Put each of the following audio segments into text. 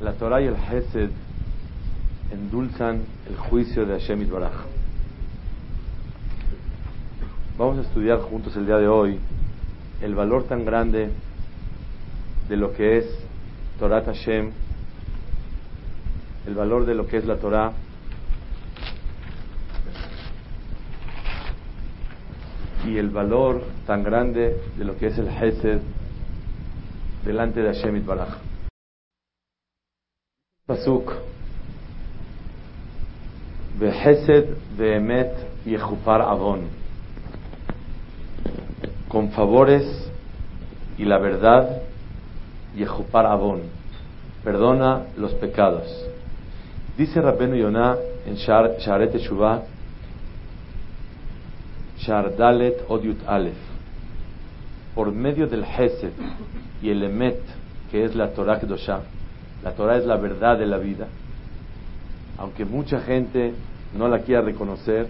La Torah y el Hesed endulzan el juicio de Hashem Baraj. Vamos a estudiar juntos el día de hoy el valor tan grande de lo que es Torah Hashem, el valor de lo que es la Torah, y el valor tan grande de lo que es el Hesed delante de Hashem Baraj. Behesed behemet yechupar avon. Con favores y la verdad, yechupar avon. Perdona los pecados. Dice Rabbenu Yonah en Sharet Teshuvah, Shardalet Odiut Aleph. Por medio del Hesed y el Emet, que es la Torah Kedoshah, la Torah es la verdad de la vida. Aunque mucha gente no la quiera reconocer,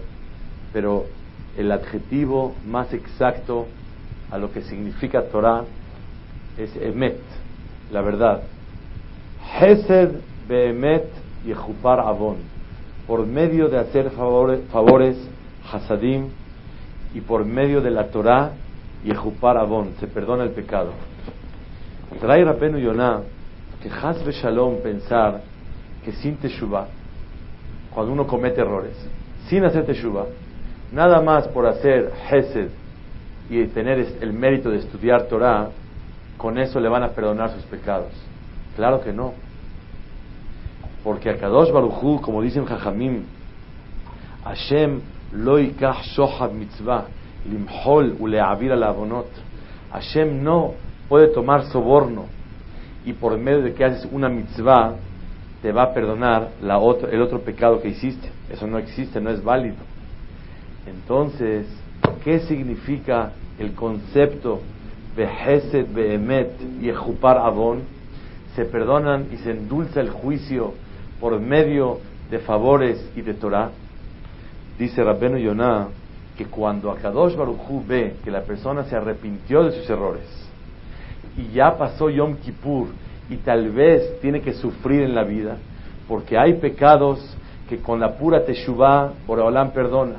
pero el adjetivo más exacto a lo que significa Torah es emet, la verdad. Hesed beemet yechupar avon. Por medio de hacer favores, hasadim, y por medio de la Torah, yechupar avon, se perdona el pecado. Trae Rabenu Yonah que Hasbe Shalom pensar que sin Teshuvah, cuando uno comete errores, sin hacer Teshuvah, nada más por hacer Hesed y tener el mérito de estudiar Torah, con eso le van a perdonar sus pecados. Claro que no. Porque a Kadosh Baruchu, como dicen Jajamim, Hashem lo yikach shohad mitzvah, limhol uleavir al. Hashem no puede tomar soborno y por medio de que haces una mitzvah te va a perdonar la el otro pecado que hiciste. Eso no existe, no es válido. Entonces, ¿qué significa el concepto de Hesed, Behemet y Ejupar Avon? Se perdonan y se endulza el juicio por medio de favores y de Torah. Dice Rabbenu Yonah que cuando Akadosh Baruchu ve que la persona se arrepintió de sus errores, y ya pasó Yom Kippur y tal vez tiene que sufrir en la vida, porque hay pecados que con la pura Teshuvah Boreolam perdona.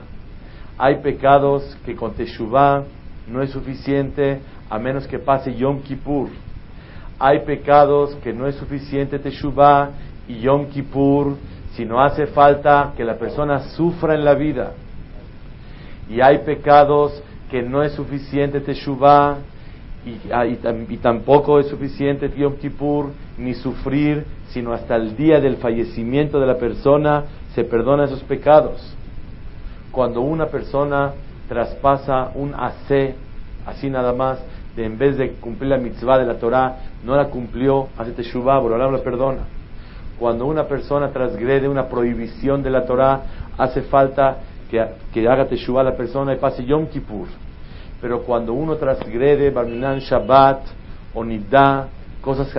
Hay pecados que con Teshuvah no es suficiente a menos que pase Yom Kippur. Hay pecados que no es suficiente Teshuvah y Yom Kippur, si no hace falta que la persona sufra en la vida. Y hay pecados que no es suficiente Teshuvah Ah, y, tampoco es suficiente Yom Kippur ni sufrir, sino hasta el día del fallecimiento de la persona se perdona esos pecados. Cuando una persona traspasa un AC, así nada más, de en vez de cumplir la mitzvah de la Torah, no la cumplió, hace teshuvah, Borolam la perdona. Cuando una persona transgrede una prohibición de la Torah, hace falta que, que haga teshuvah la persona y pase Yom Kippur pero cuando uno transgrede Barminan Shabbat o Nidá, cosas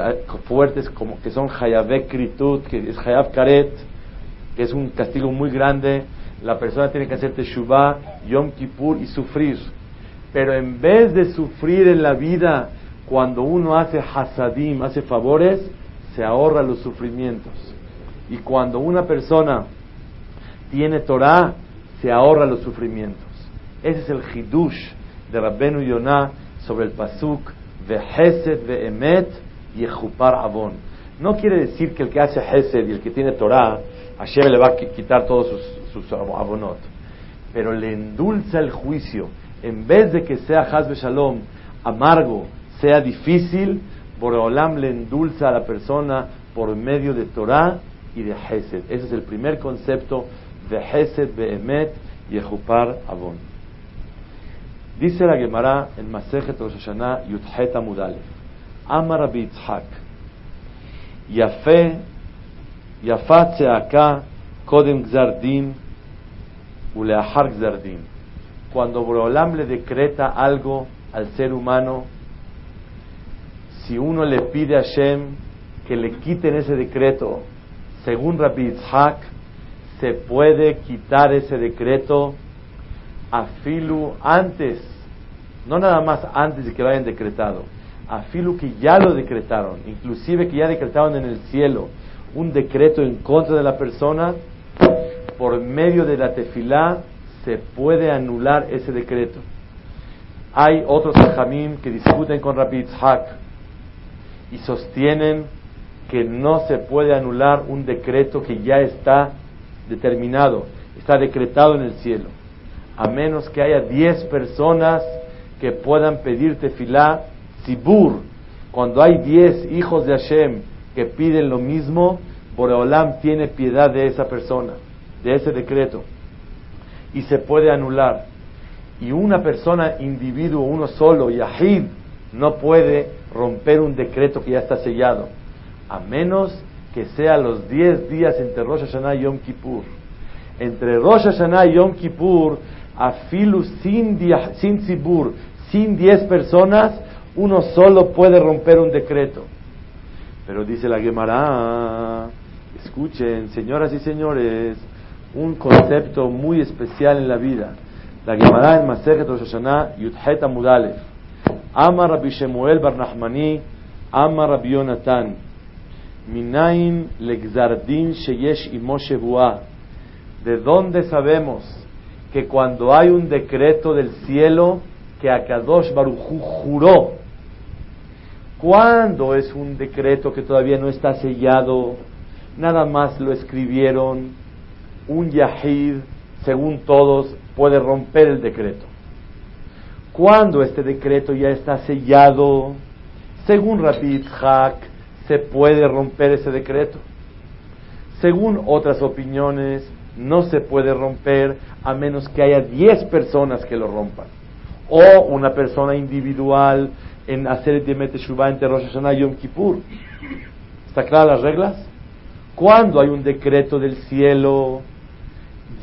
fuertes como que son Hayabek Kritut, que es Hayab Karet, que es un castigo muy grande, la persona tiene que hacer Teshuvah, Yom Kippur y sufrir. Pero en vez de sufrir en la vida, cuando uno hace hasadim, hace favores, se ahorra los sufrimientos. Y cuando una persona tiene Torah, se ahorra los sufrimientos. Ese es el hidush de Rabbenu Yonah sobre el pasuk de Hesed ve Emet y Ejupar Avon. No quiere decir que el que hace Hesed y el que tiene Torah, Hashem le va a quitar todos sus, sus abonot, pero le endulza el juicio. En vez de que sea Hazbe Shalom amargo, sea difícil, Boreolam le endulza a la persona por medio de Torah y de Hesed. Ese es el primer concepto de Hesed, Behemet y Avon. Dice la Gemara en Masejet Rosh Hashanah Yudhet Amudalef. Ama Rabbi Yitzhak. Yafé, Yafat acá, Kodem Gzardin, Uleahar Gzardin. Cuando Boreolam le decreta algo al ser humano, si uno le pide a Hashem que le quiten ese decreto, según Rabbi Yitzhak, se puede quitar ese decreto a Filu antes, no nada más antes de que lo hayan decretado, a Filu que ya lo decretaron, inclusive que ya decretaron en el cielo un decreto en contra de la persona, por medio de la tefilá se puede anular ese decreto. Hay otros jamim que discuten con Rabbi y sostienen que no se puede anular un decreto que ya está determinado, está decretado en el cielo, a menos que haya diez personas que puedan pedir tefilá Sibur. Cuando hay diez hijos de Hashem que piden lo mismo, Boreolam tiene piedad de esa persona, de ese decreto, y se puede anular. Y una persona, individuo, uno solo, Yahid, no puede romper un decreto que ya está sellado, a menos que sea los 10 días entre Rosh Hashanah y Yom Kippur. Entre Rosh Hashanah y Yom Kippur, a Filu sin, sin Tzibur, sin 10 personas, uno solo puede romper un decreto. Pero dice la Gemara, escuchen, señoras y señores, un concepto muy especial en la vida. La Gemara en Maseret Rosh Hashanah, Yudhet Amudalef. Ama Rabbi Shemuel Bar Nachmani, Ama Rabbi Yonatan. Minain legzardin sheyesh imoshe ¿De dónde sabemos que cuando hay un decreto del cielo que Akadosh Baruchu juró, cuando es un decreto que todavía no está sellado, nada más lo escribieron, un yahid, según todos, puede romper el decreto. Cuando este decreto ya está sellado, según Rabbi Hak, se puede romper ese decreto. Según otras opiniones, no se puede romper a menos que haya 10 personas que lo rompan. O una persona individual en hacer el Yemet Shuvah entre Rosh Hashanah y Yom Kippur. ¿Está clara las reglas? Cuando hay un decreto del cielo,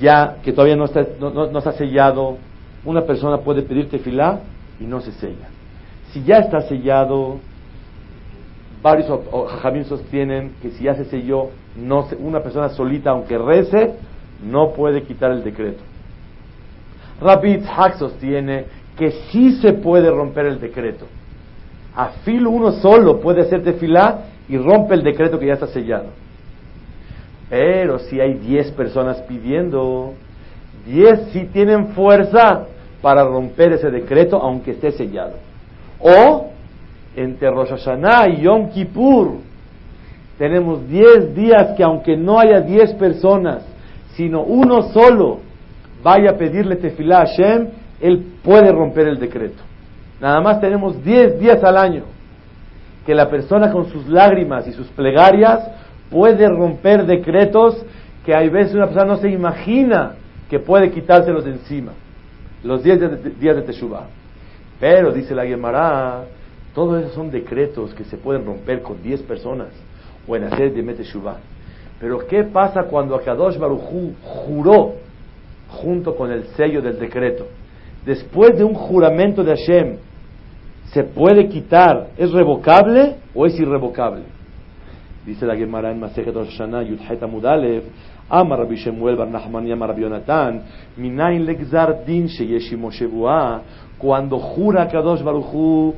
ya que todavía no está, no, no, está sellado, una persona puede pedir tefilá y no se sella. Si ya está sellado, varios jajamín sostienen que si ya se selló, no una persona solita, aunque rece, no puede quitar el decreto. Rabbi Hak sostiene que sí se puede romper el decreto. A uno solo puede hacer tefilá y rompe el decreto que ya está sellado. Pero si hay 10 personas pidiendo, 10 sí tienen fuerza para romper ese decreto aunque esté sellado. O entre Rosh Hashanah y Yom Kippur tenemos 10 días que aunque no haya 10 personas, sino uno solo vaya a pedirle tefilá a Hashem, él puede romper el decreto. Nada más tenemos 10 días al año que la persona con sus lágrimas y sus plegarias puede romper decretos que hay veces una persona no se imagina que puede quitárselos de encima. Los 10 días de Teshuvah. Pero, dice la Gemara, todos esos son decretos que se pueden romper con 10 personas o en hacer de. Pero ¿qué pasa cuando Akadosh Baruchu juró junto con el sello del decreto? Después de un juramento de Hashem, ¿se puede quitar? ¿Es revocable o es irrevocable? Dice la Gemara en Masejet Rosh Hashanah, Yudhet Amudalev, Amar Rabbi Bar Nachman y Amar Rabbi Yonatan, Legzar Din Sheyeshimo cuando jura Kadosh Baruchu,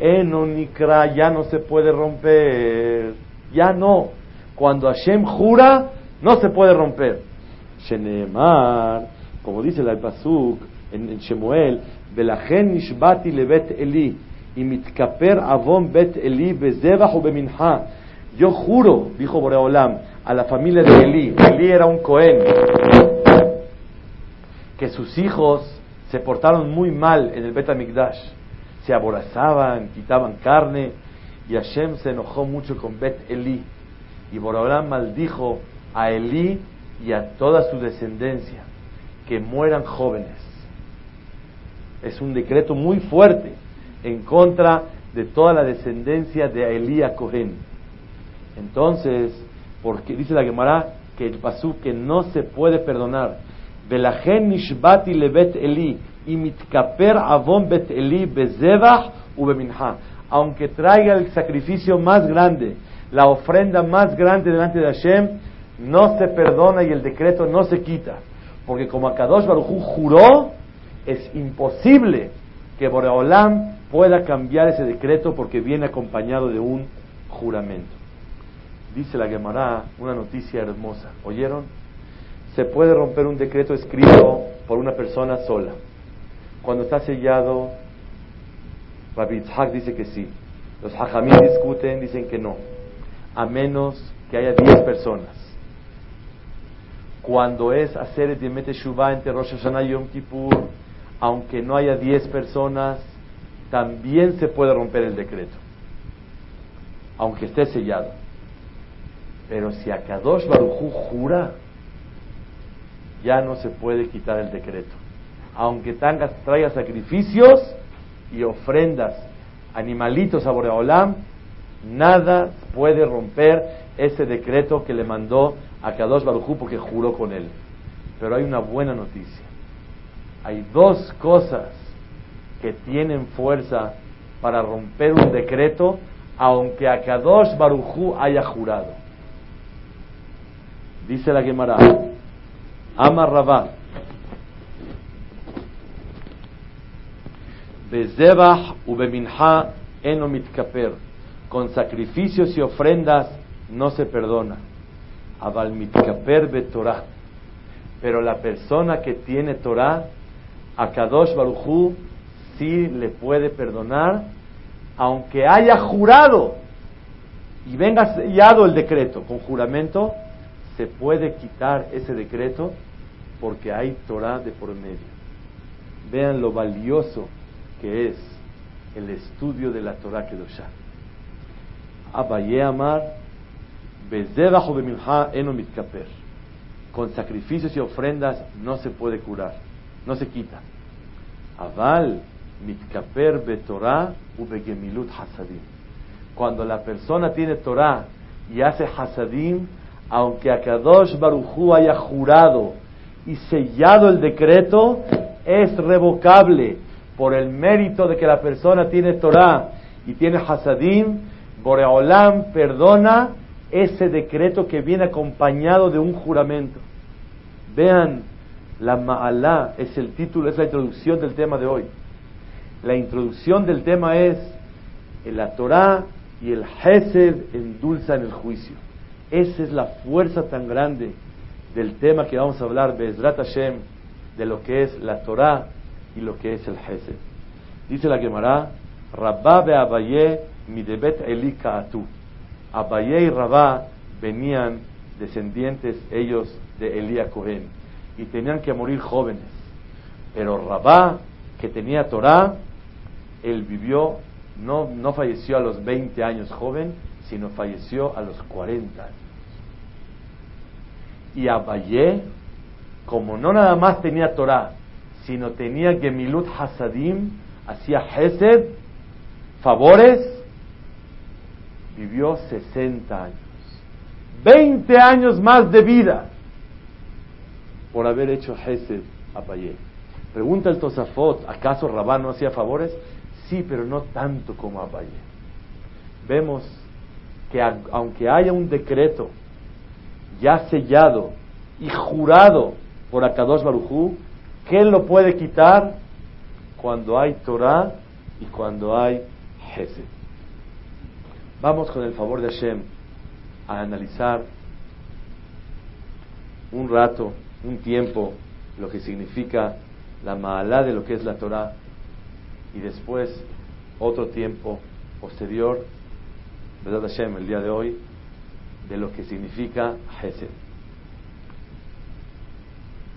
Enonikra ya no se puede romper, ya no. Cuando Hashem jura, no se puede romper. Shenemar, como dice el Pasuk en, en Shemuel, Belachen Nishbati Lebet Eli, y mitkaper avon bet Eli bezebach o yo juro, dijo Boreolam, a la familia de Elí, Elí era un Cohen, que sus hijos se portaron muy mal en el Bet Amigdash, se aborazaban, quitaban carne, y Hashem se enojó mucho con Bet Elí, y Boreolam maldijo a Elí y a toda su descendencia, que mueran jóvenes. Es un decreto muy fuerte en contra de toda la descendencia de a Cohen Entonces, porque dice la Gemara que el pasú que no se puede perdonar. Nishbati eli y mitkaper bet. Aunque traiga el sacrificio más grande, la ofrenda más grande delante de Hashem, no se perdona y el decreto no se quita. Porque como Akadosh Baruj juró, es imposible que Boreolam pueda cambiar ese decreto porque viene acompañado de un juramento. Dice la Gemara una noticia hermosa. ¿Oyeron? Se puede romper un decreto escrito por una persona sola. Cuando está sellado, Rabbi Itzhak dice que sí. Los hajamim discuten, dicen que no. A menos que haya 10 personas. Cuando es hacer el Diemete Shuvah entre Rosh Hashanah y Yom Kippur, aunque no haya 10 personas, también se puede romper el decreto. Aunque esté sellado. Pero si Akadosh Baruchu jura, ya no se puede quitar el decreto. Aunque traiga sacrificios y ofrendas, animalitos a Boreolam, nada puede romper ese decreto que le mandó a Kadosh Barujú porque juró con él. Pero hay una buena noticia. Hay dos cosas que tienen fuerza para romper un decreto, aunque a Kadosh Barujú haya jurado. Dice la Gemara, Ama Rabá, Bezebach ubeminha eno mitkaper. Con sacrificios y ofrendas no se perdona. Abal mitkaper betorah. Pero la persona que tiene Torah, a Kadosh Baruchu, sí le puede perdonar, aunque haya jurado y venga sellado el decreto con juramento, se puede quitar ese decreto porque hay Torah de por medio. Vean lo valioso que es el estudio de la Torah Kedoshah. Abaye Amar, Eno. Con sacrificios y ofrendas no se puede curar, no se quita. Aval Mitkaper Betorah Ubegemilut Hasadim. Cuando la persona tiene Torah y hace Hasadim, aunque Akadosh Baruchu haya jurado y sellado el decreto, es revocable por el mérito de que la persona tiene Torah y tiene Hasadim, Boreolam perdona ese decreto que viene acompañado de un juramento. Vean, la Ma'alá es el título, es la introducción del tema de hoy. La introducción del tema es la Torah y el Hesed endulzan el juicio. Esa es la fuerza tan grande del tema que vamos a hablar, Bezrat Hashem, de lo que es la Torah y lo que es el Hesed. Dice la Gemara, Rabba be Abaye midebet Eli Kaatu. Abaye y Rabá venían descendientes ellos de Elías Cohen y tenían que morir jóvenes. Pero Rabá, que tenía Torah, él vivió, no, no falleció a los 20 años joven, sino falleció a los 40 años. Y Abaye, como no nada más tenía Torah, sino tenía Gemilut Hasadim, hacía Hesed, favores, vivió 60 años. 20 años más de vida por haber hecho Hesed a Payé. Pregunta el Tosafot, ¿acaso Rabá no hacía favores? Sí, pero no tanto como a Payé. Vemos que aunque haya un decreto ya sellado y jurado por Akadosh Barujú, ¿Qué lo puede quitar? Cuando hay Torah y cuando hay Hesed. Vamos con el favor de Hashem a analizar un rato, un tiempo, lo que significa la Maalá de lo que es la Torah y después otro tiempo posterior, ¿verdad Hashem, el día de hoy, de lo que significa Hesed.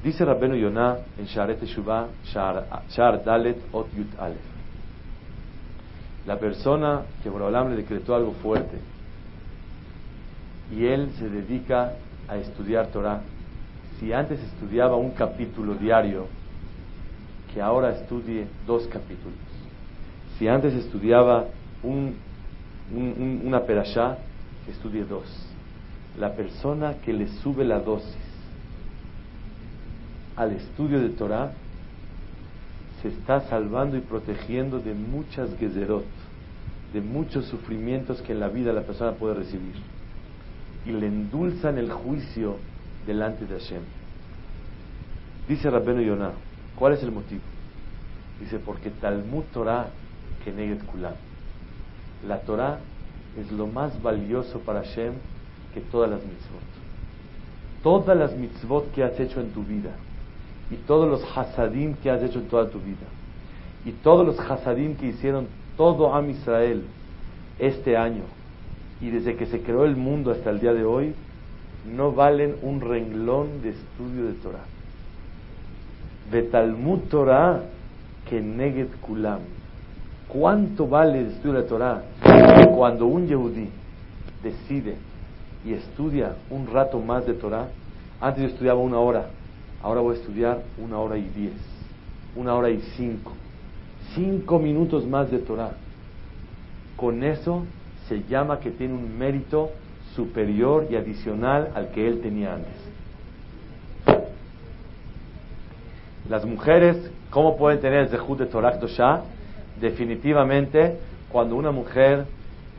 Dice Rabbenu Yonah en Sharet Teshuvah, Shar Dalet Ot Yut Alef. La persona que Borolam le decretó algo fuerte y él se dedica a estudiar Torah. Si antes estudiaba un capítulo diario, que ahora estudie dos capítulos. Si antes estudiaba un, una perashá, estudie dos. La persona que le sube la dosis al estudio de Torah se está salvando y protegiendo de muchas gezerot, de muchos sufrimientos que en la vida la persona puede recibir. Y le endulzan el juicio delante de Hashem. Dice Rabbenu Yonah, ¿cuál es el motivo? Dice, porque Talmud Torah que neget kulam. La Torah es lo más valioso para Hashem que todas las mitzvot. Todas las mitzvot que has hecho en tu vida y todos los hasadim que has hecho en toda tu vida y todos los hasadim que hicieron todo Am Israel este año y desde que se creó el mundo hasta el día de hoy no valen un renglón de estudio de Torah. De Talmud Torah que neget kulam. ¿Cuánto vale el estudio de Torah? Cuando un yehudí decide y estudia un rato más de Torah, antes yo estudiaba una hora, ahora voy a estudiar una hora y diez, una hora y cinco, cinco minutos más de Torah. Con eso se llama que tiene un mérito superior y adicional al que él tenía antes. Las mujeres, ¿cómo pueden tener el Zehut de Torah Dosha? Definitivamente, cuando una mujer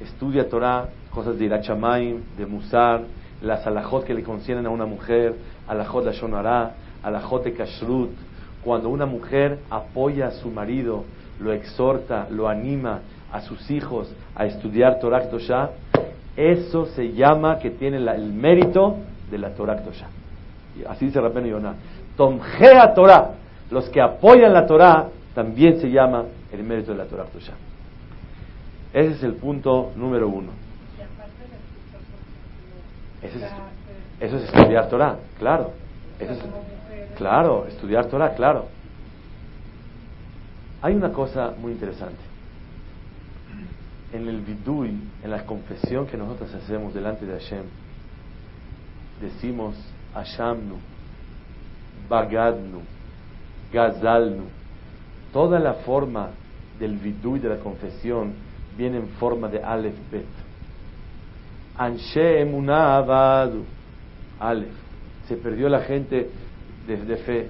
estudia Torah, cosas de Irachamaim, de Musar, las alajot que le conceden a una mujer, alajot de Shonara, alajot de Kashrut, cuando una mujer apoya a su marido, lo exhorta, lo anima a sus hijos a estudiar Torah Dosha, eso se llama que tiene el mérito de la Torah Dosha. Así dice Rabbeinu Yonah. Tomjea Torah. Los que apoyan la Torah también se llama el mérito de la Torah Tosha. Ese es el punto número uno. Eso es, eso es estudiar Torah, claro. Eso es, claro, estudiar Torah, claro. Hay una cosa muy interesante. En el vidui, en la confesión que nosotros hacemos delante de Hashem, decimos Hashamnu, Bagadnu, Gazalnu. Toda la forma del vidú y de la confesión viene en forma de Aleph Bet. Anshe Emuná Abadu. Aleph. Se perdió la gente de, fe.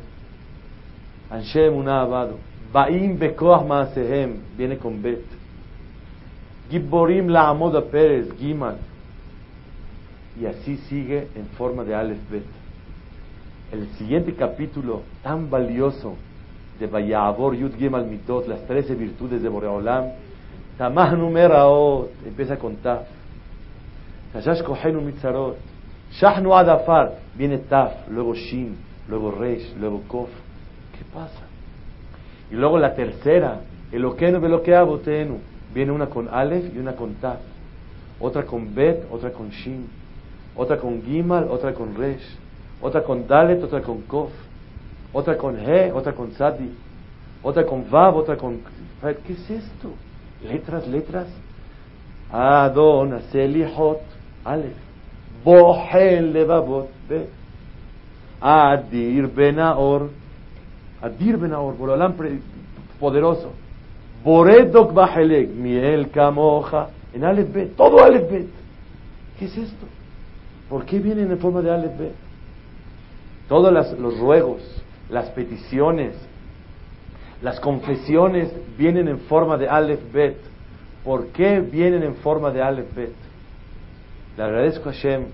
Anshe Emuná Abadu. Baim Bekoach Maasehem. Viene con Bet. Gibborim La Amoda Pérez. Gimal. Y así sigue en forma de Aleph Bet el siguiente capítulo tan valioso de Vayabor Yud Gimal Mitot, las trece virtudes de Boreolam, Tamah Numeraot, empieza con Taf. Tashash Kohenu Mitzarot. Shahnu Adafar, viene Taf, luego Shin, luego Resh, luego Kof. ¿Qué pasa? Y luego la tercera, Eloquenu Beloqueabotenu, viene una con Aleph y una con Taf. Otra con Bet, otra con Shin. Otra con Gimal, otra con Resh otra con Dalet, otra con Kof, otra con He, otra con Sadi, otra con Vav, otra con... ¿Qué es esto? Letras, letras. Adon, Hot, Aleph. Bohel Levavot, Be. Adir Benaor. Adir Benaor, Borolam poderoso. Boredok Bahelek, Miel Kamoja. En Aleph B, todo Aleph B. ¿Qué es esto? ¿Por qué vienen en forma de Aleph B? Todos los ruegos, las peticiones, las confesiones vienen en forma de Aleph Bet. ¿Por qué vienen en forma de Aleph Bet? Le agradezco a Hashem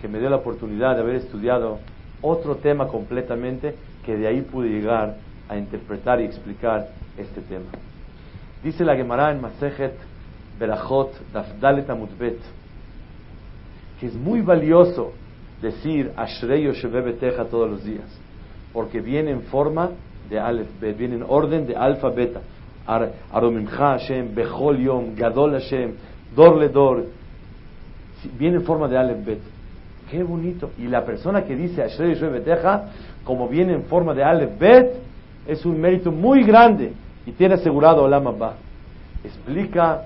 que me dio la oportunidad de haber estudiado otro tema completamente que de ahí pude llegar a interpretar y explicar este tema. Dice la Gemara en Masejet Berachot Dafdalet Amutbet que es muy valioso decir Ashrei Yoshevebeteja todos los días, porque viene en forma de Aleph Bet, viene en orden de alfa beta. Aromimcha Hashem, Bechol Yom, Gadol Hashem, Dor le Dor, viene en forma de Aleph Bet. Qué bonito. Y la persona que dice Ashrei Yoshevebeteja, como viene en forma de Aleph Bet, es un mérito muy grande y tiene asegurado Olam Abba. Explica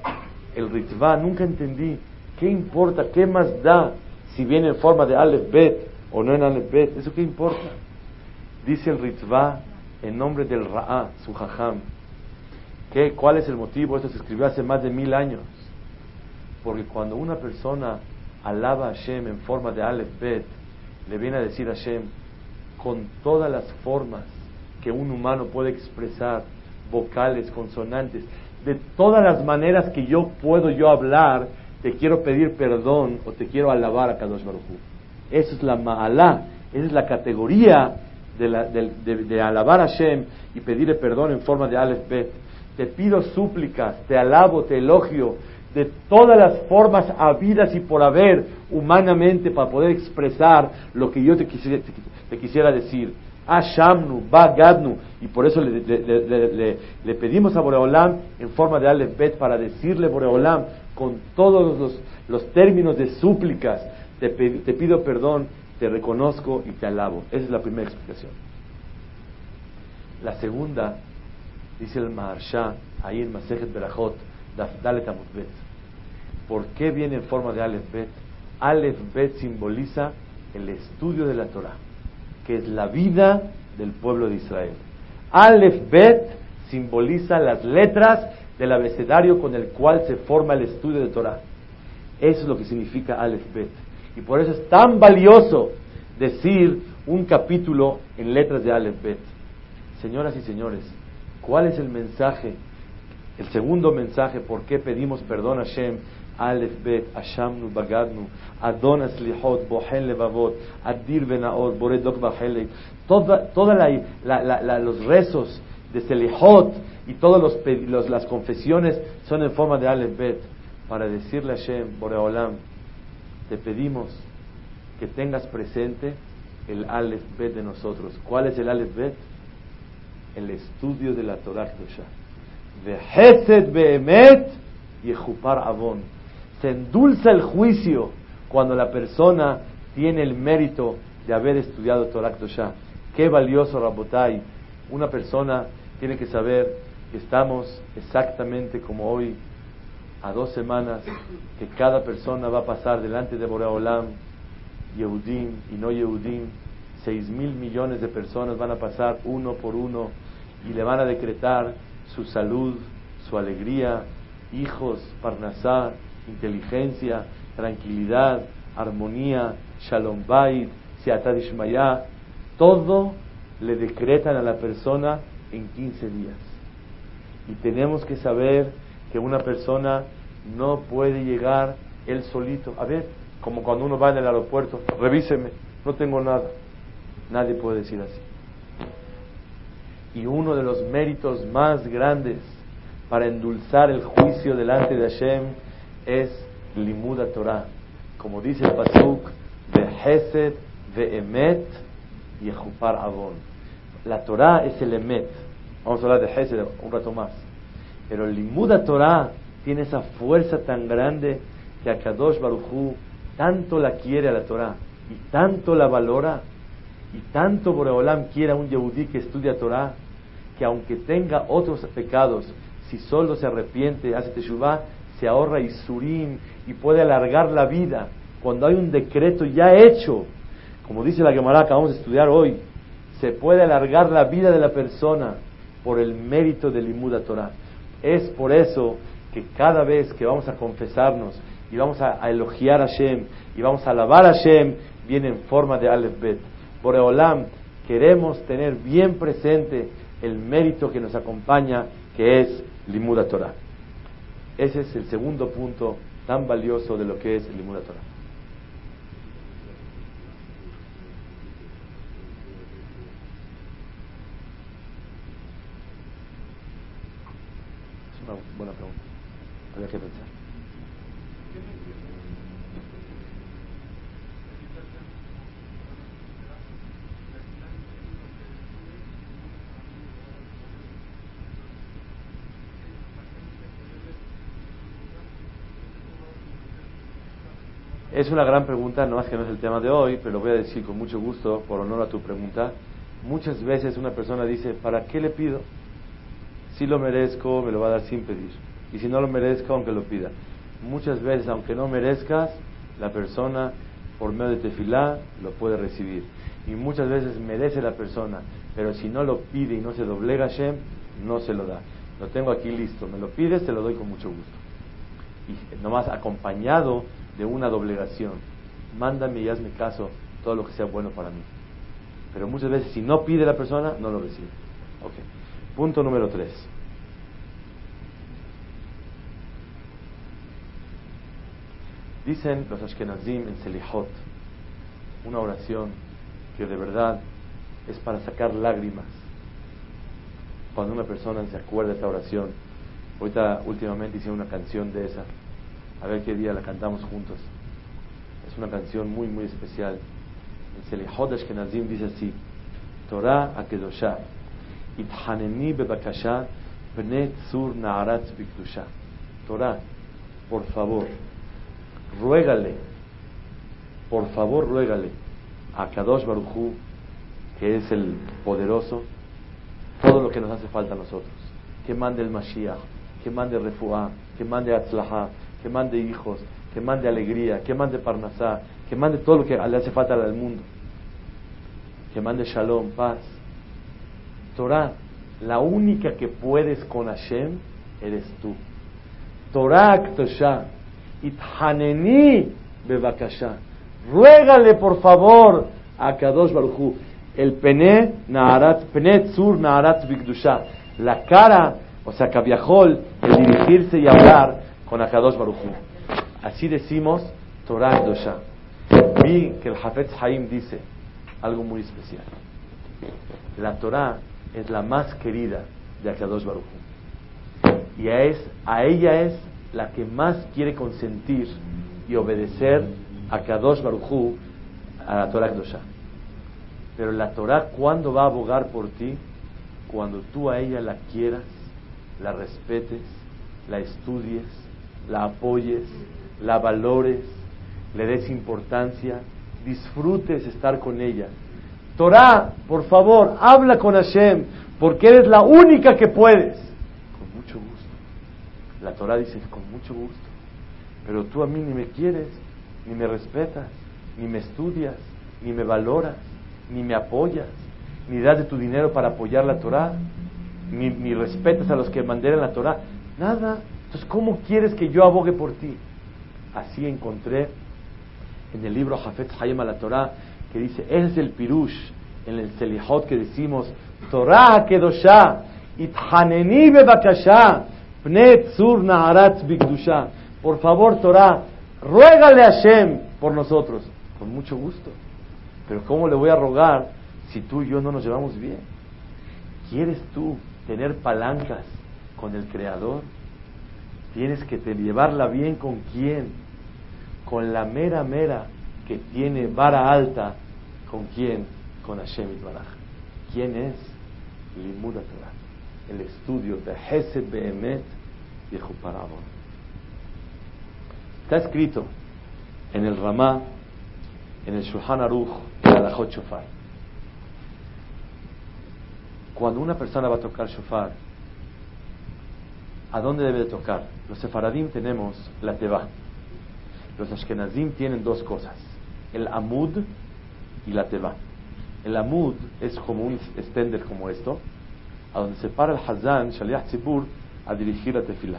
el Ritva, nunca entendí. ¿Qué importa? ¿Qué más da si viene en forma de Aleph Bet o no en Aleph Bet, ¿eso qué importa? Dice el Ritzvah en nombre del Ra'a, su Jajam. ¿Qué, ¿Cuál es el motivo? Esto se escribió hace más de mil años. Porque cuando una persona alaba a Hashem en forma de Aleph Bet, le viene a decir a Hashem, con todas las formas que un humano puede expresar, vocales, consonantes, de todas las maneras que yo puedo yo hablar, te quiero pedir perdón o te quiero alabar a Kadosh Baruj Esa es la ma'alá, esa es la categoría de, alabar a Hashem y pedirle perdón en forma de Aleph Bet. Te pido súplicas, te alabo, te elogio de todas las formas habidas y por haber humanamente para poder expresar lo que yo te quisiera, te quisiera decir. Ashamnu, Bagadnu, y por eso le, pedimos a Boreolam en forma de Aleph Bet para decirle Boreolam con todos los, términos de súplicas, te, te, pido perdón, te reconozco y te alabo. Esa es la primera explicación. La segunda, dice el Maharsha, ahí en Masejet Berachot, Dalet Bet. ¿Por qué viene en forma de Aleph Bet? Aleph Bet simboliza el estudio de la Torah que es la vida del pueblo de Israel. Aleph Bet simboliza las letras del abecedario con el cual se forma el estudio de Torah. Eso es lo que significa Aleph Bet. Y por eso es tan valioso decir un capítulo en letras de Aleph Bet. Señoras y señores, ¿cuál es el mensaje? El segundo mensaje, ¿por qué pedimos perdón a Shem Aleph Bet, Ashamnu Bagadnu, Adonas Lihot, Bohen Levavot, Adir Benaot, Boredok Bahelek, la, los rezos de Selihot y todas los, las confesiones son en forma de Aleph Bet, para decirle a Hashem, Boreolam, te pedimos que tengas presente el Aleph Bet de nosotros. ¿Cuál es el Aleph Bet? El estudio de la Torah Kedusha. Behemet Avon se endulza el juicio cuando la persona tiene el mérito de haber estudiado Torah Kedoshá. Qué valioso, Rabotai. Una persona tiene que saber que estamos exactamente como hoy, a dos semanas, que cada persona va a pasar delante de Boreolam, Yehudim y no Yehudim, seis mil millones de personas van a pasar uno por uno y le van a decretar su salud, su alegría, hijos, parnasá, inteligencia, tranquilidad, armonía, shalom bait, ishmaya, todo le decretan a la persona en 15 días. Y tenemos que saber que una persona no puede llegar él solito. A ver, como cuando uno va en el aeropuerto, revíseme, no tengo nada. Nadie puede decir así. Y uno de los méritos más grandes para endulzar el juicio delante de Hashem es limuda Torah. Como dice el Pasuk, de Hesed, de Emet y Avon. La Torah es el Emet. Vamos a hablar de Hesed un rato más. Pero limuda Torah tiene esa fuerza tan grande que a Kadosh Baruchu tanto la quiere a la Torah y tanto la valora y tanto Boreolam quiere a un Yehudí que estudia Torah que aunque tenga otros pecados, si solo se arrepiente, hace teshuvah, se ahorra Isurim y puede alargar la vida cuando hay un decreto ya hecho, como dice la Gemara que vamos a estudiar hoy, se puede alargar la vida de la persona por el mérito del Limuda Torah. Es por eso que cada vez que vamos a confesarnos y vamos a, elogiar a Hashem y vamos a alabar a Hashem, viene en forma de Aleph Bet. Por Eolam, queremos tener bien presente el mérito que nos acompaña, que es Limuda Torah. Ese es el segundo punto tan valioso de lo que es el Limud Torah. Es una buena pregunta. Habría que pensar. Es una gran pregunta, no más que no es el tema de hoy, pero lo voy a decir con mucho gusto, por honor a tu pregunta. Muchas veces una persona dice, ¿para qué le pido? Si lo merezco, me lo va a dar sin pedir. Y si no lo merezco, aunque lo pida. Muchas veces, aunque no merezcas, la persona, por medio de tefilá, lo puede recibir. Y muchas veces merece la persona, pero si no lo pide y no se doblega Shem, no se lo da. Lo tengo aquí listo. Me lo pides, te lo doy con mucho gusto. Y nomás acompañado de una doblegación. Mándame y hazme caso todo lo que sea bueno para mí. Pero muchas veces si no pide la persona, no lo recibe. Okay. Punto número tres. Dicen los Ashkenazim en Selihot, una oración que de verdad es para sacar lágrimas. Cuando una persona se acuerda de esta oración, ahorita últimamente hice una canción de esa, a ver qué día la cantamos juntos. Es una canción muy, muy especial. En Selihot Ashkenazim dice así, Torah Akedosha, Ithaneni bebakasha, Pne Tzur Naaratz Bikdusha. Torah, por favor, ruégale, por favor ruégale a Kadosh Baruchu, que es el poderoso, todo lo que nos hace falta a nosotros. Que mande el Mashiach, que mande Refuah, que mande Atzlahá, que mande hijos, que mande alegría, que mande Parnasá, que mande todo lo que le hace falta al mundo. Que mande Shalom, paz. Torah, la única que puedes con Hashem eres tú. Torah Aktoshah Ithaneni bebakasha. Ruégale por favor a Kadosh Baruchu. El pene naarat, pene tzur naarat bigdusha. La cara, o sea, kaviahol, el dirigirse y hablar con Akadosh Baruchu. Así decimos Torah Dosha. Vi que el Hafetz Haim dice algo muy especial. La Torah es la más querida de Akadosh Baruchu. Y es, a ella es la que más quiere consentir y obedecer a Kadosh Baruchu, a la Torah Kdosha. Pero la Torah, ¿cuándo va a abogar por ti? Cuando tú a ella la quieras, la respetes, la estudies, la apoyes, la valores, le des importancia, disfrutes estar con ella. Torah, por favor, habla con Hashem, porque eres la única que puedes. La Torah dice, con mucho gusto, pero tú a mí ni me quieres, ni me respetas, ni me estudias, ni me valoras, ni me apoyas, ni das de tu dinero para apoyar la Torah, ni, ni respetas a los que mandaron la Torah, nada. Entonces, ¿cómo quieres que yo abogue por ti? Así encontré en el libro Jafet Hayem a la Torah que dice, es el pirush, en el Selihot que decimos, Torah Kedoshah, Ithaneni Bebakashah, por favor, Torah, ruégale a Hashem por nosotros. Con mucho gusto. Pero ¿cómo le voy a rogar si tú y yo no nos llevamos bien? ¿Quieres tú tener palancas con el Creador? Tienes que te llevarla bien con quién? Con la mera mera que tiene vara alta. ¿Con quién? Con Hashem Baraj. ¿Quién es? Torah el estudio de Hesed Behemet dijo Parábola. Está escrito en el Ramá, en el Shulchan Aruch, en el Shofar. Cuando una persona va a tocar shofar, ¿a dónde debe de tocar? Los sefaradim tenemos la teba. Los ashkenazim tienen dos cosas, el amud y la teba. El amud es como un extender como esto, a donde se para el Hazan, Shaliach Tzibur, a dirigir la tefila.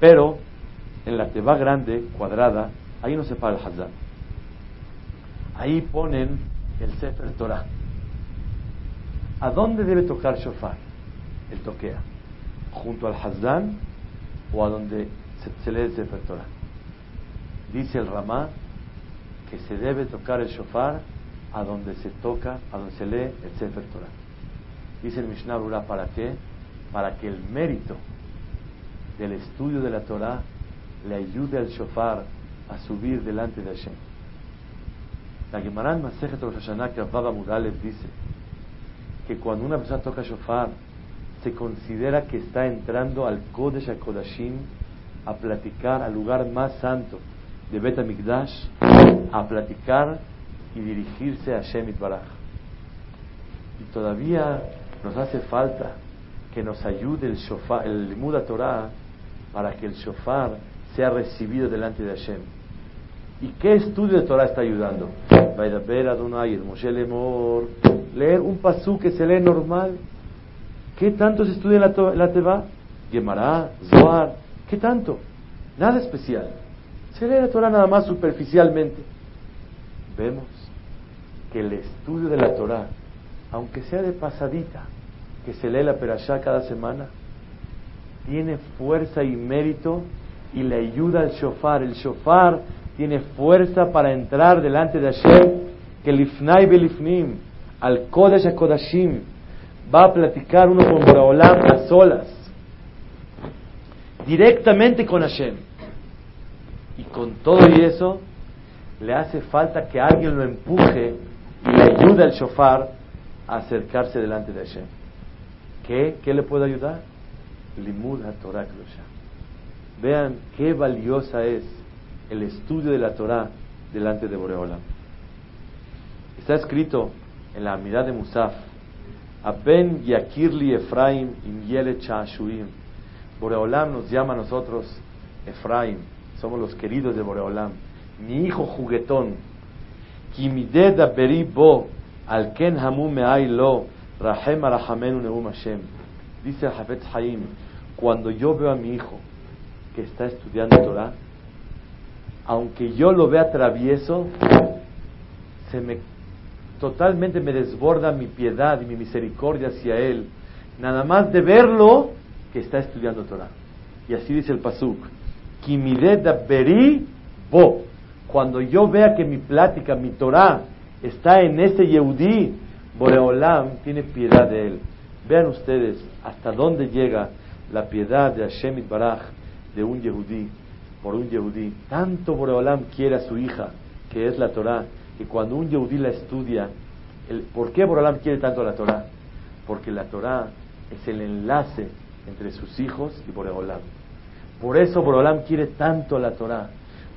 Pero en la teba grande, cuadrada, ahí no se para el Hazan. Ahí ponen el Sefer Torah. ¿A dónde debe tocar shofar? El toquea. ¿Junto al Hazan o a donde se, lee el Sefer Torah? Dice el Ramá que se debe tocar el shofar a donde se toca, a donde se lee el Sefer Torah. Dice el Mishnah Brura, ¿para qué? Para que el mérito del estudio de la Torah le ayude al shofar a subir delante de Hashem. La Gemara en Masejet Rosh Hashanah Mudalev dice que cuando una persona toca shofar se considera que está entrando al Kodesh HaKodashim a platicar al lugar más santo de Bet HaMikdash a platicar y dirigirse a Hashem Itbaraj. Y todavía nos hace falta que nos ayude el shofar, el Muda Torah, para que el shofar sea recibido delante de Hashem. ¿Y qué estudio de Torah está ayudando? Leer un pasú que se lee normal. ¿Qué tanto se estudia en la, Teba? Gemara, Zohar, ¿qué tanto? Nada especial. Se lee la Torah nada más superficialmente. Vemos que el estudio de la Torah, aunque sea de pasadita, que se lee la Perashá cada semana, tiene fuerza y mérito y le ayuda al shofar. El shofar tiene fuerza para entrar delante de Hashem, que lifnai belifnim, al Kodesh Kodashim, va a platicar uno con Boraholam a solas, directamente con Hashem. Y con todo y eso, le hace falta que alguien lo empuje y le ayude al shofar a acercarse delante de Hashem. ¿Qué? ¿Qué le puede ayudar? Limud Torah Vean qué valiosa es el estudio de la Torah delante de Boreolam. Está escrito en la mirada de Musaf, Aben Yakirli Efraim im Yele Chashuim. Boreolam nos llama a nosotros Efraim, somos los queridos de Boreolam. Mi hijo juguetón, Kimided Beri Bo, Al Ken Hamu Me'ai Lo, Rahem Arahamenu Neum Hashem. Dice Hafetz Haim, cuando yo veo a mi hijo que está estudiando Torah, aunque yo lo vea travieso, se me totalmente me desborda mi piedad y mi misericordia hacia él, nada más de verlo que está estudiando Torah. Y así dice el pasuk, beri bo. Cuando yo vea que mi plática, mi Torah, está en ese Yehudí, Boreolam tiene piedad de él. Vean ustedes hasta dónde llega la piedad de Hashem Baraj de un Yehudí por un Yehudí. Tanto Boreolam quiere a su hija, que es la Torah, que cuando un Yehudí la estudia, ¿por qué Boreolam quiere tanto la Torah? Porque la Torah es el enlace entre sus hijos y Boreolam. Por eso Boreolam quiere tanto la Torah,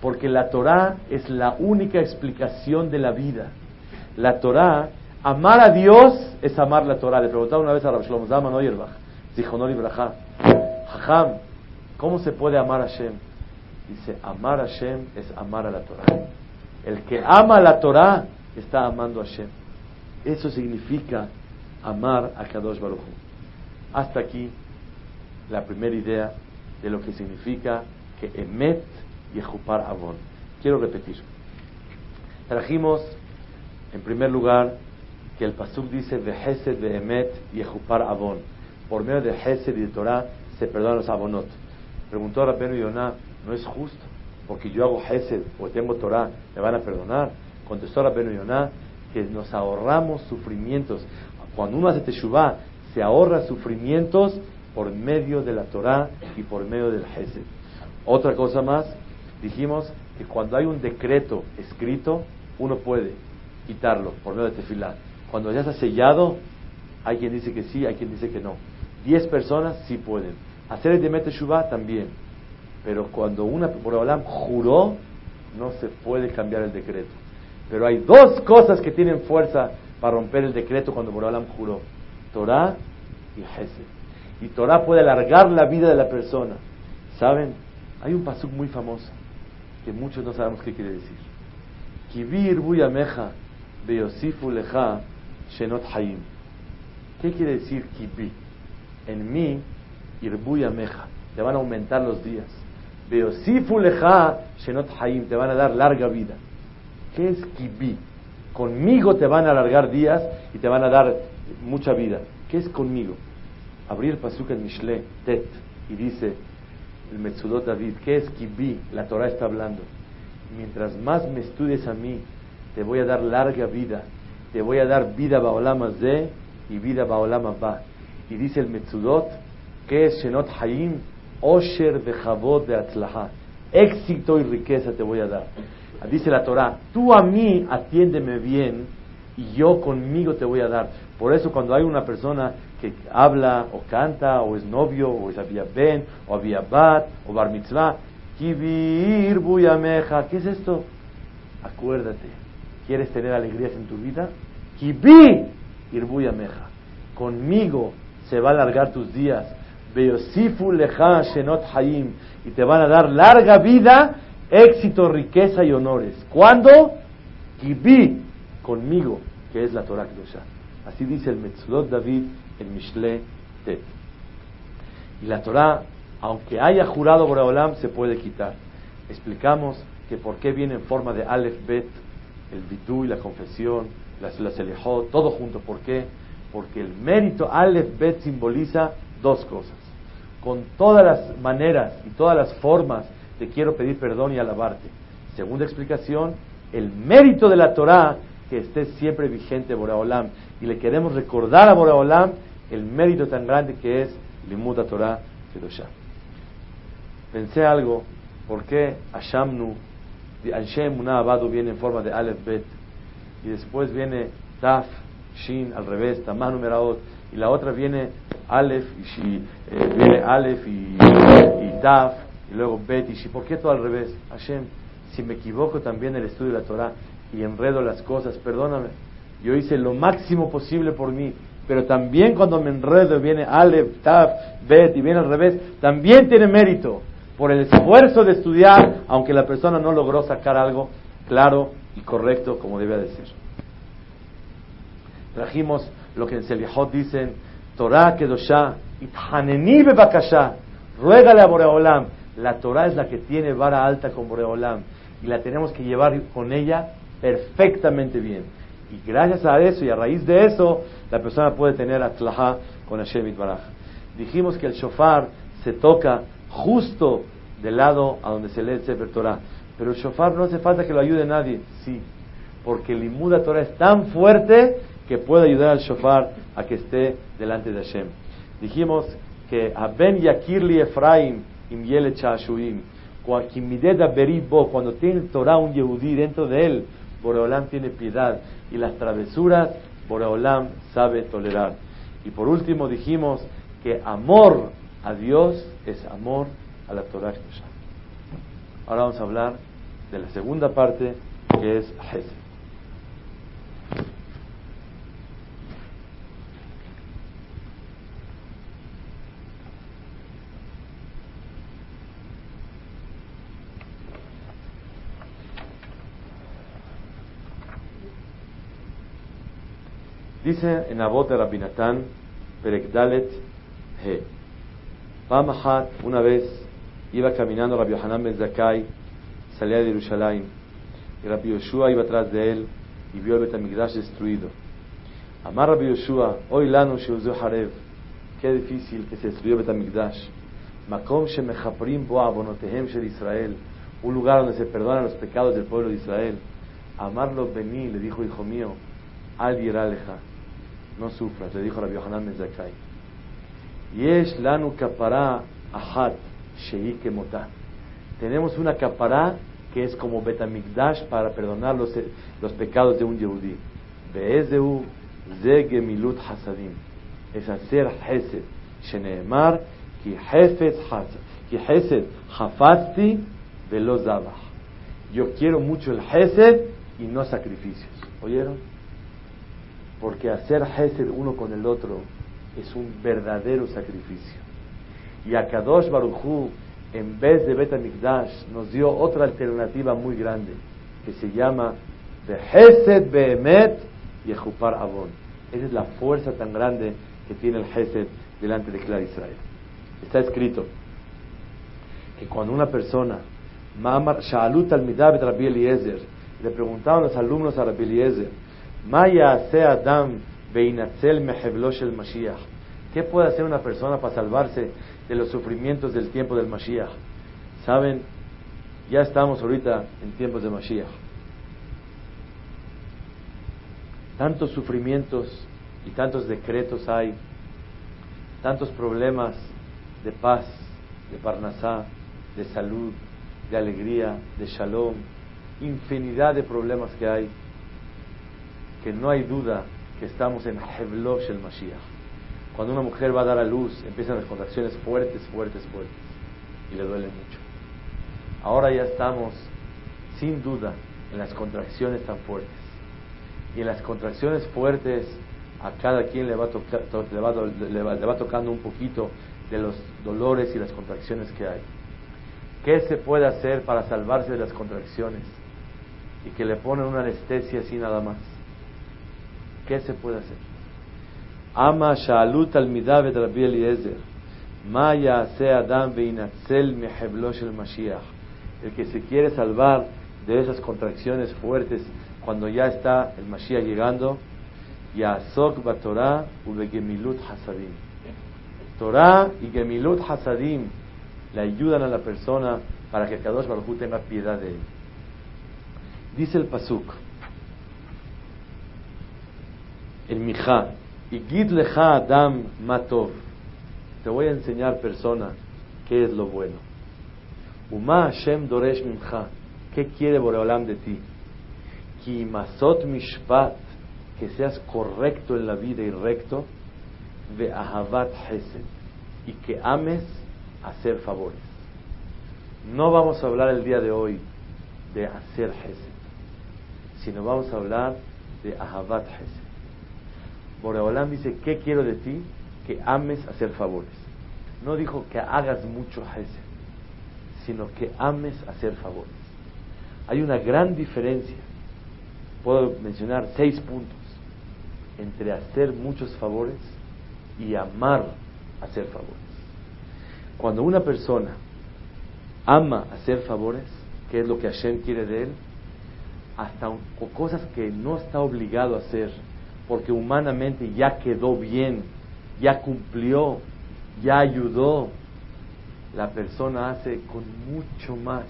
porque la Torah es la única explicación de la vida. La Torah, amar a Dios es amar la Torah. Le preguntaba una vez a Rav Shlomo Zalman dijo Nori Jajam, ¿cómo se puede amar a Hashem? Dice, amar a Hashem es amar a la Torah. El que ama la Torah está amando a Hashem. Eso significa amar a Kadosh Baruch Hasta aquí la primera idea de lo que significa que Emet y Ejupar Avon. Quiero repetir. Trajimos, en primer lugar, que el Pasuk dice de Hesed, de Emet y Ejupar Avon. Por medio de Hesed y de Torah se perdonan los abonot. Preguntó a Rabbeinu Yonah, ¿no es justo? Porque yo hago Hesed o tengo Torah, ¿me van a perdonar? Contestó Rabbeinu Yonah que nos ahorramos sufrimientos. Cuando uno hace Teshuvah, se ahorra sufrimientos por medio de la Torah y por medio del Hesed. Otra cosa más, dijimos que cuando hay un decreto escrito, uno puede quitarlo por medio de tefilá. Cuando ya está sellado, hay quien dice que sí, hay quien dice que no. Diez personas sí pueden. Hacer el Demet Shuvah también. Pero cuando una Boreolam juró, no se puede cambiar el decreto. Pero hay dos cosas que tienen fuerza para romper el decreto cuando Boreolam juró. Torah y Hesed. Y Torah puede alargar la vida de la persona. ¿Saben? Hay un pasuk muy famoso que muchos no sabemos qué quiere decir. Kibir buyameja beyosifu leja shenot hayim. ¿Qué quiere decir kibi? En mí, irbuyameja. Te van a aumentar los días. Beyosifu leja shenot hayim. Te van a dar larga vida. ¿Qué es kibi? Conmigo te van a alargar días y te van a dar mucha vida. ¿Qué es conmigo? Abrir el pasuk en Mishle, Tet, y dice el Metzudot David, ¿qué es kibi? La Torah está hablando. Mientras más me estudies a mí, te voy a dar larga vida. Te voy a dar vida baolama ze y vida baolama ba. Y dice el Metzudot, ¿qué es Shenot Hayim? Osher de Javot de Atzlaha. Éxito y riqueza te voy a dar. Dice la Torah, tú a mí atiéndeme bien y yo conmigo te voy a dar. Por eso cuando hay una persona que habla o canta o es novio o es había ben o había bat o bar mitzvah, kibir buyameja, ¿qué es esto? Acuérdate, ¿quieres tener alegrías en tu vida? Kibir irbuyameja, conmigo se va a alargar tus días. Y te van a dar larga vida éxito, riqueza y honores. ¿Cuándo? Kibi, conmigo, que es la Torah Kedusha. Así dice el Metzulot David en Mishle Tet. Y la Torah, aunque haya jurado Boreolam, se puede quitar. Explicamos que por qué viene en forma de Aleph Bet, el Bidú y la confesión, las, las todo junto. ¿Por qué? Porque el mérito Aleph Bet simboliza dos cosas. Con todas las maneras y todas las formas te quiero pedir perdón y alabarte. Segunda explicación, el mérito de la Torah que esté siempre vigente Boraholam. Y le queremos recordar a Boraholam el mérito tan grande que es Limuda Torah Kedoshah. Pensé algo, ¿por qué Ashamnu, Anshem Abadu viene en forma de Aleph Bet? Y después viene Taf, Shin, al revés, Tamah Numeraot, y la otra viene Aleph, y eh, viene Aleph y, y Taf, y luego Bet y Shi. ¿Por qué todo al revés? Hashem, si me equivoco también el estudio de la Torah y enredo las cosas, perdóname. Yo hice lo máximo posible por mí, pero también cuando me enredo viene Aleph, Taf, Bet y viene al revés, también tiene mérito por el esfuerzo de estudiar, aunque la persona no logró sacar algo claro y correcto como debe decir. Trajimos lo que en Selihot dicen, Torah Kedoshah, Ithaneni Bebakashah, ruégale a Boreolam. La Torah es la que tiene vara alta con Boreolam y la tenemos que llevar con ella perfectamente bien. Y gracias a eso y a raíz de eso, la persona puede tener atlajá con Hashem Baraj. Dijimos que el shofar se toca justo del lado a donde se lee el Sefer Torah. Pero el shofar no hace falta que lo ayude nadie, sí, porque el Imuda Torah es tan fuerte que puede ayudar al shofar a que esté delante de Hashem. Dijimos que a Ben Yakirli Efraim im cuando tiene Torah un Yehudí dentro de él, Boreolam tiene piedad y las travesuras Boreolam sabe tolerar. Y por último dijimos que amor a Dios es amor a la Torah Ahora vamos a hablar de la segunda parte que es Hesed. Dice en la voz de Rabinatán, Perekdalet He. Pamahat, una vez, iba caminando Rabbi Yohanan ben Zakai, salía de Jerusalén, y Rabbi Yoshua iba atrás de él y vio el Betamigdash destruido. Amar Rabbi Yoshua, hoy lano Sheuzu Harev, qué difícil que se destruyó Betamigdash. Makom Shemechaprim Bo Shel Israel, un lugar donde se perdonan los pecados del pueblo de Israel. Amarlo Beni, le dijo, hijo mío, Al Yeraleja no sufras, le dijo Rabbi Yohanan ben Zakai. Yesh lanu kapara ahat motah. Tenemos una capará que es como betamigdash para perdonar los, los pecados de un yehudí. Be'ezeu ze gemilut hasadim. Es hacer hesed. Sheneemar ki hesed hafazti velo. Yo quiero mucho el hesed y no sacrificios. ¿Oyeron? Porque hacer Hesed uno con el otro es un verdadero sacrificio. Y a Kadosh Baruchu, en vez de Bet nos dio otra alternativa muy grande, que se llama de Hesed Behemet y Ejupar Avon. Esa es la fuerza tan grande que tiene el Hesed delante de Clar Israel. Está escrito que cuando una persona, Sha'alut al Rabbi Eliezer, le preguntaban los alumnos a Rabbi Eliezer, Maya Adam Beinatzel Meheblosh Mashiach. ¿Qué puede hacer una persona para salvarse de los sufrimientos del tiempo del Mashiach? Saben, ya estamos ahorita en tiempos de Mashiach. Tantos sufrimientos y tantos decretos hay, tantos problemas de paz, de parnasá, de salud, de alegría, de shalom, infinidad de problemas que hay que no hay duda que estamos en Hevlosh el Mashiach. Cuando una mujer va a dar a luz, empiezan las contracciones fuertes, fuertes, fuertes, y le duele mucho. Ahora ya estamos, sin duda, en las contracciones tan fuertes. Y en las contracciones fuertes, a cada quien le va, le, va, le va tocando un poquito de los dolores y las contracciones que hay. ¿Qué se puede hacer para salvarse de las contracciones? Y que le ponen una anestesia así nada más ¿Qué se puede hacer? El que se quiere salvar de esas contracciones fuertes cuando ya está el Mashiach llegando, Yasok Torah Gemilut Hasadim. Torah y Gemilut Hasadim le ayudan a la persona para que Kadosh Baruj tenga piedad de él. Dice el Pasuk, el Mijá, y Lecha Adam Matov, te voy a enseñar persona qué es lo bueno. Uma Hashem Doresh Mimcha, ¿qué quiere Boreolam de ti? Ki Masot Mishpat, que seas correcto en la vida y recto, de Ahavat Hesed, y que ames hacer favores. No vamos a hablar el día de hoy de hacer Hesed, sino vamos a hablar de Ahavat Hesed. Boreolam dice, ¿qué quiero de ti? Que ames hacer favores. No dijo que hagas mucho Hesed, sino que ames hacer favores. Hay una gran diferencia, puedo mencionar seis puntos, entre hacer muchos favores y amar hacer favores. Cuando una persona ama hacer favores, que es lo que Hashem quiere de él, hasta cosas que no está obligado a hacer, porque humanamente ya quedó bien, ya cumplió, ya ayudó, la persona hace con mucho más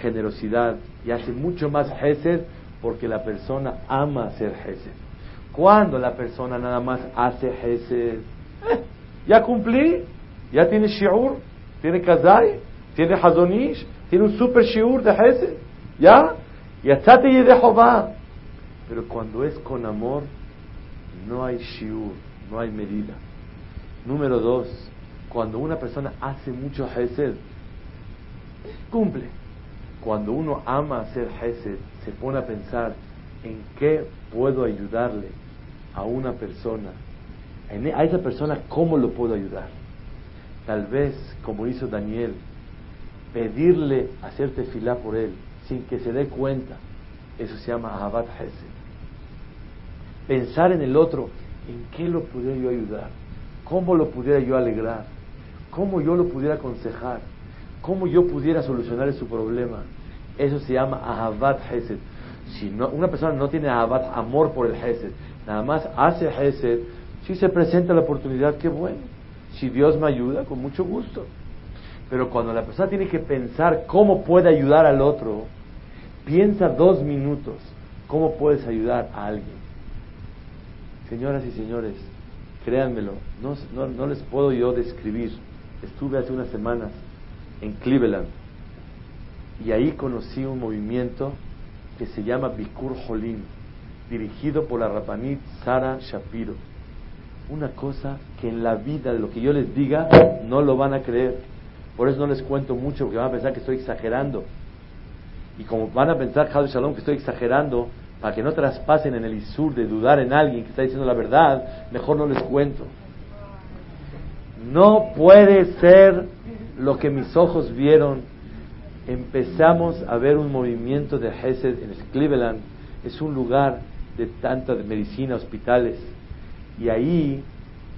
generosidad y hace mucho más Hesed porque la persona ama hacer Hesed. Cuando la persona nada más hace Hesed, eh, ya cumplí, ya tiene Shiur, tiene Kazai, tiene Hazonish, tiene un super Shiur de Hesed, ya, y y de Jehová. Pero cuando es con amor, no hay Shiur, no hay medida. Número dos, cuando una persona hace mucho Hesed, cumple. Cuando uno ama hacer Hesed, se pone a pensar en qué puedo ayudarle a una persona, e, a esa persona cómo lo puedo ayudar. Tal vez, como hizo Daniel, pedirle hacerte fila por él sin que se dé cuenta. Eso se llama Ahabat Hesed. Pensar en el otro, en qué lo pudiera yo ayudar, cómo lo pudiera yo alegrar, cómo yo lo pudiera aconsejar, cómo yo pudiera solucionar su problema. Eso se llama Ahabat Hesed. Si una persona no tiene Ahabat, amor por el Hesed, nada más hace Hesed, si se presenta la oportunidad, qué bueno. Si Dios me ayuda, con mucho gusto. Pero cuando la persona tiene que pensar cómo puede ayudar al otro, piensa dos minutos cómo puedes ayudar a alguien. Señoras y señores, créanmelo, no, no, no les puedo yo describir estuve hace unas semanas en Cleveland y ahí conocí un movimiento que se llama Bikur Holim, dirigido por la Rapanit Sara Shapiro. Una cosa que en la vida de lo que yo les diga no lo van a creer. Por eso no les cuento mucho porque van a pensar que estoy exagerando. Y como van a pensar, Shalom, que estoy exagerando, para que no traspasen en el Isur de dudar en alguien que está diciendo la verdad, mejor no les cuento. No puede ser lo que mis ojos vieron. Empezamos a ver un movimiento de Hesed en Cleveland. Es un lugar de tanta medicina, hospitales. Y ahí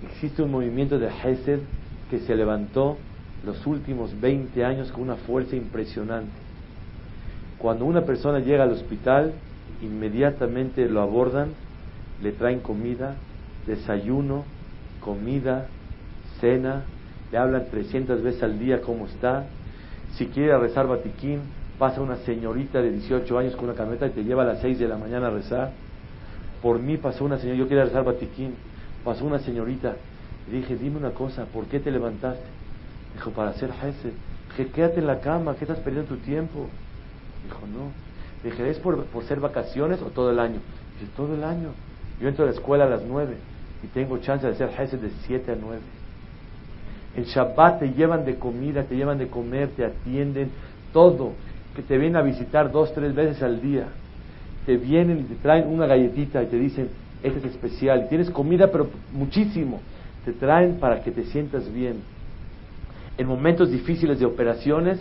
existe un movimiento de Hesed que se levantó los últimos 20 años con una fuerza impresionante. Cuando una persona llega al hospital, inmediatamente lo abordan, le traen comida, desayuno, comida, cena, le hablan 300 veces al día cómo está. Si quiere rezar batiquín, pasa una señorita de 18 años con una camioneta y te lleva a las 6 de la mañana a rezar. Por mí pasó una señora, yo quería rezar batiquín, pasó una señorita. Le dije, dime una cosa, ¿por qué te levantaste? Dijo, para hacer Hesed. Dije, quédate en la cama, ¿qué estás perdiendo tu tiempo? Dijo, no. Dije, ¿es por, por ser vacaciones o todo el año? Dije, todo el año. Yo entro a la escuela a las 9 y tengo chance de hacer Hesed de 7 a 9. El Shabbat te llevan de comida, te llevan de comer, te atienden, todo. Que te vienen a visitar dos, tres veces al día. Te vienen y te traen una galletita y te dicen, este es especial. Y tienes comida, pero muchísimo. Te traen para que te sientas bien. En momentos difíciles de operaciones,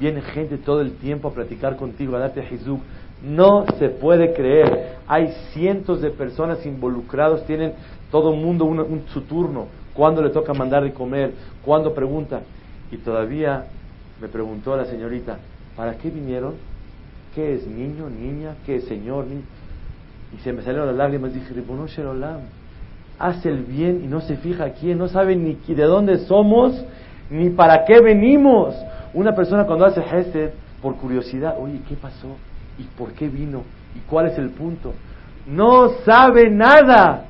viene gente todo el tiempo a platicar contigo, a darte Jesús. No se puede creer. Hay cientos de personas involucrados, tienen todo el mundo un, su turno cuándo le toca mandar de comer, cuándo pregunta. Y todavía me preguntó la señorita, ¿Para qué vinieron? ¿Qué es niño, niña? ¿Qué es señor? Y se me salieron las lágrimas. Dije, Sherolam, hace el bien y no se fija quién, no sabe ni de dónde somos, ni para qué venimos. Una persona cuando hace gesed, por curiosidad, oye, ¿qué pasó? ¿Y por qué vino? ¿Y cuál es el punto? No sabe nada.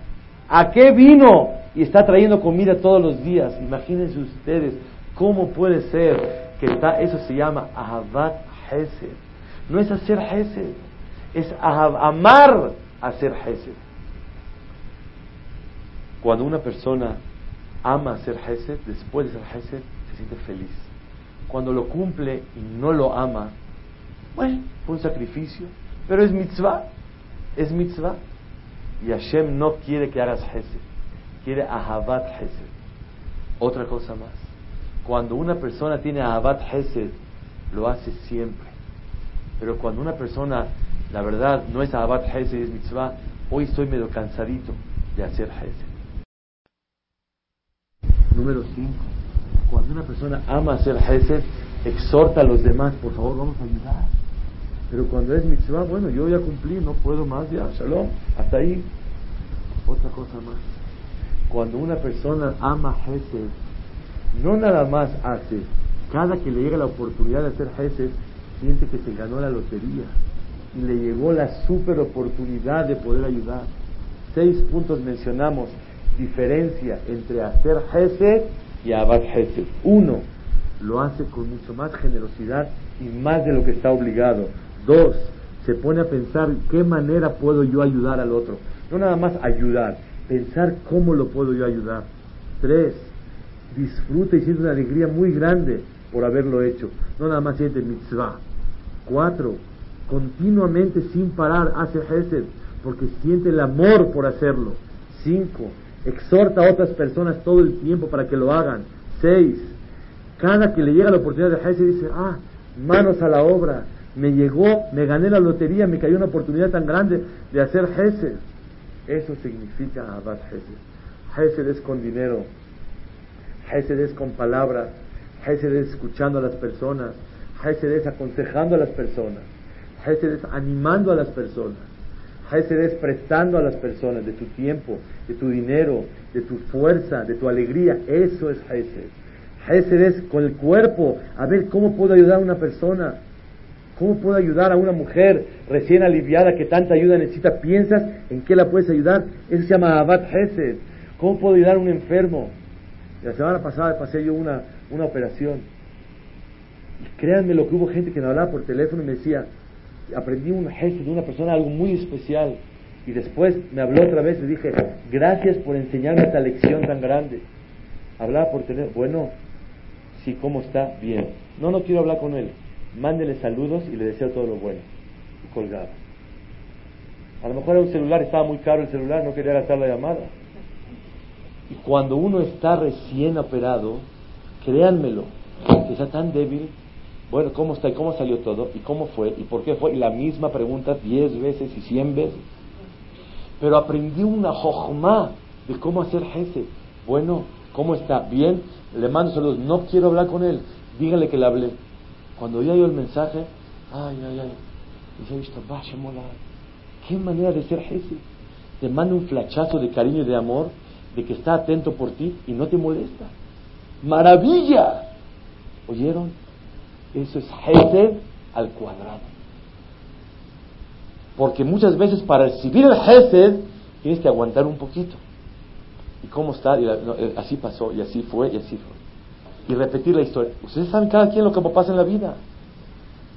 ¿A qué vino? Y está trayendo comida todos los días. Imagínense ustedes cómo puede ser que eso se llama Ahabat Hesed. No es hacer Hesed, es amar hacer Hesed. Cuando una persona ama hacer Hesed, después de hacer Hesed, se siente feliz. Cuando lo cumple y no lo ama, bueno, fue un sacrificio, pero es mitzvah, es mitzvah. Y Hashem no quiere que hagas Hesed, quiere Ahabat Hesed. Otra cosa más, cuando una persona tiene Ahabat Hesed, lo hace siempre. Pero cuando una persona, la verdad, no es Ahabat Hesed, es mitzvah, hoy estoy medio cansadito de hacer Hesed. Número 5. Cuando una persona ama hacer Hesed, exhorta a los demás, por favor, vamos a ayudar. Pero cuando es mitzvah, bueno, yo ya cumplí, no puedo más, ya, shalom, hasta ahí. Otra cosa más. Cuando una persona ama Hesed, no nada más hace, cada que le llega la oportunidad de hacer Hesed, siente que se ganó la lotería y le llegó la super oportunidad de poder ayudar. Seis puntos mencionamos diferencia entre hacer Hesed y Abad Hesed. Uno, lo hace con mucho más generosidad y más de lo que está obligado. Dos, se pone a pensar qué manera puedo yo ayudar al otro. No nada más ayudar, pensar cómo lo puedo yo ayudar. Tres, disfruta y siente una alegría muy grande por haberlo hecho. No nada más siente mitzvah. Cuatro, continuamente sin parar hace Hesed porque siente el amor por hacerlo. Cinco, exhorta a otras personas todo el tiempo para que lo hagan. Seis, cada que le llega la oportunidad de Hesed dice, ah, manos a la obra, me llegó, me gané la lotería, me cayó una oportunidad tan grande de hacer Hesed. Eso significa Abad Hesed. Hesed es con dinero, Hesed es con palabras, Hesed es escuchando a las personas, Hesed es aconsejando a las personas, Hesed es animando a las personas. Hesed es prestando a las personas de tu tiempo, de tu dinero, de tu fuerza, de tu alegría. Eso es Hesed. Hesed es con el cuerpo. A ver, ¿cómo puedo ayudar a una persona? ¿Cómo puedo ayudar a una mujer recién aliviada que tanta ayuda necesita? ¿Piensas en qué la puedes ayudar? Eso se llama Abad Hesed. ¿Cómo puedo ayudar a un enfermo? La semana pasada pasé yo una, una operación. Y créanme lo que hubo gente que me hablaba por teléfono y me decía, aprendí un gesto de una persona, algo muy especial. Y después me habló otra vez y dije, gracias por enseñarme esta lección tan grande. Hablaba por teléfono, bueno, sí, ¿cómo está? Bien. No, no quiero hablar con él. Mándele saludos y le deseo todo lo bueno. Y colgaba. A lo mejor era un celular, estaba muy caro el celular, no quería gastar la llamada. Y cuando uno está recién operado, créanmelo, que está tan débil, bueno, ¿cómo está y cómo salió todo? ¿Y cómo fue? ¿Y por qué fue? Y la misma pregunta diez veces y cien veces. Pero aprendí una jojma de cómo hacer jefe. Bueno, ¿cómo está? Bien, le mando saludos. No quiero hablar con él. Dígale que le hablé. Cuando oía yo el mensaje, ay, ay, ay. Dice, qué manera de ser jefe. Te manda un flachazo de cariño y de amor, de que está atento por ti y no te molesta. ¡Maravilla! ¿Oyeron? Eso es Hesed al cuadrado. Porque muchas veces para recibir el Hesed tienes que aguantar un poquito. ¿Y cómo está? Eh, así pasó, y así fue, y así fue. Y repetir la historia. Ustedes saben cada quien lo que pasa en la vida.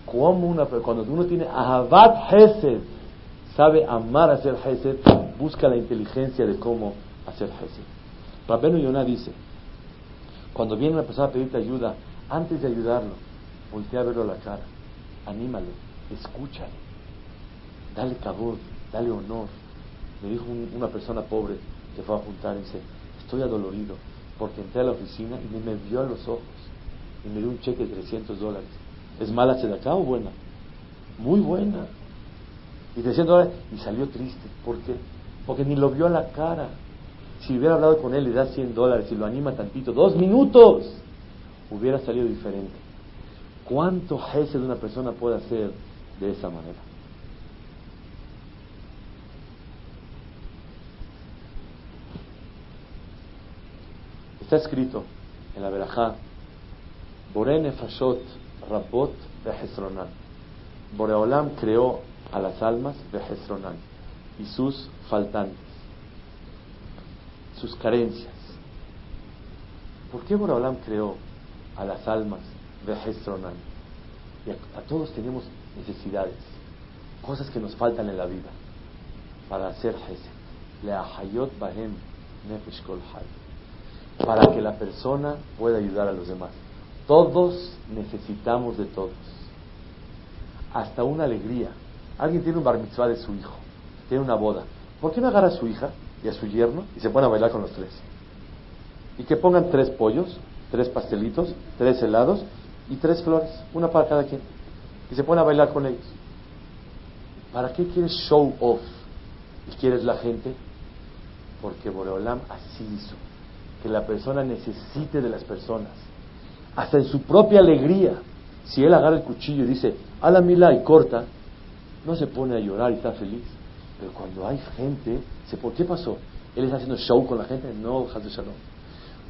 Cuando uno tiene Ahabat Hesed, sabe amar hacer Hesed, busca la inteligencia de cómo hacer Hesed. Rabenu Yonah dice, cuando viene una persona a pedirte ayuda, antes de ayudarlo, voltea a verlo a la cara, anímalo, escúchalo, dale cabot, dale honor. Me dijo una persona pobre que fue a juntar dice, estoy adolorido porque entré a la oficina y me vio a los ojos y me dio un cheque de 300 dólares. ¿Es mala acá o buena? Muy buena. Y 300 dólares y salió triste. ¿Por qué? Porque ni lo vio a la cara. Si hubiera hablado con él le da 100 dólares y lo anima tantito, dos minutos, hubiera salido diferente. ¿Cuánto de una persona puede hacer de esa manera? Está escrito en la Berajá, Borene Fashot Rabot Behesronan. Boreolam creó a las almas Behesronan y sus faltantes, sus carencias. ¿Por qué Boreolam creó a las almas? Y a, todos tenemos necesidades, cosas que nos faltan en la vida para hacer Hesed. Bahem Nefesh para que la persona pueda ayudar a los demás. Todos necesitamos de todos. Hasta una alegría. Alguien tiene un bar mitzvah de su hijo, tiene una boda. ¿Por qué no agarra a su hija y a su yerno y se pone a bailar con los tres? Y que pongan tres pollos, tres pastelitos, tres helados y tres flores, una para cada quien. Y se pone a bailar con ellos. ¿Para qué quieres show off y quieres la gente? Porque Boreolam así hizo que la persona necesite de las personas, hasta en su propia alegría. Si él agarra el cuchillo y dice, a la mila y corta, no se pone a llorar y está feliz. Pero cuando hay gente, ¿por qué pasó? ¿Él está haciendo show con la gente? No, Shalom.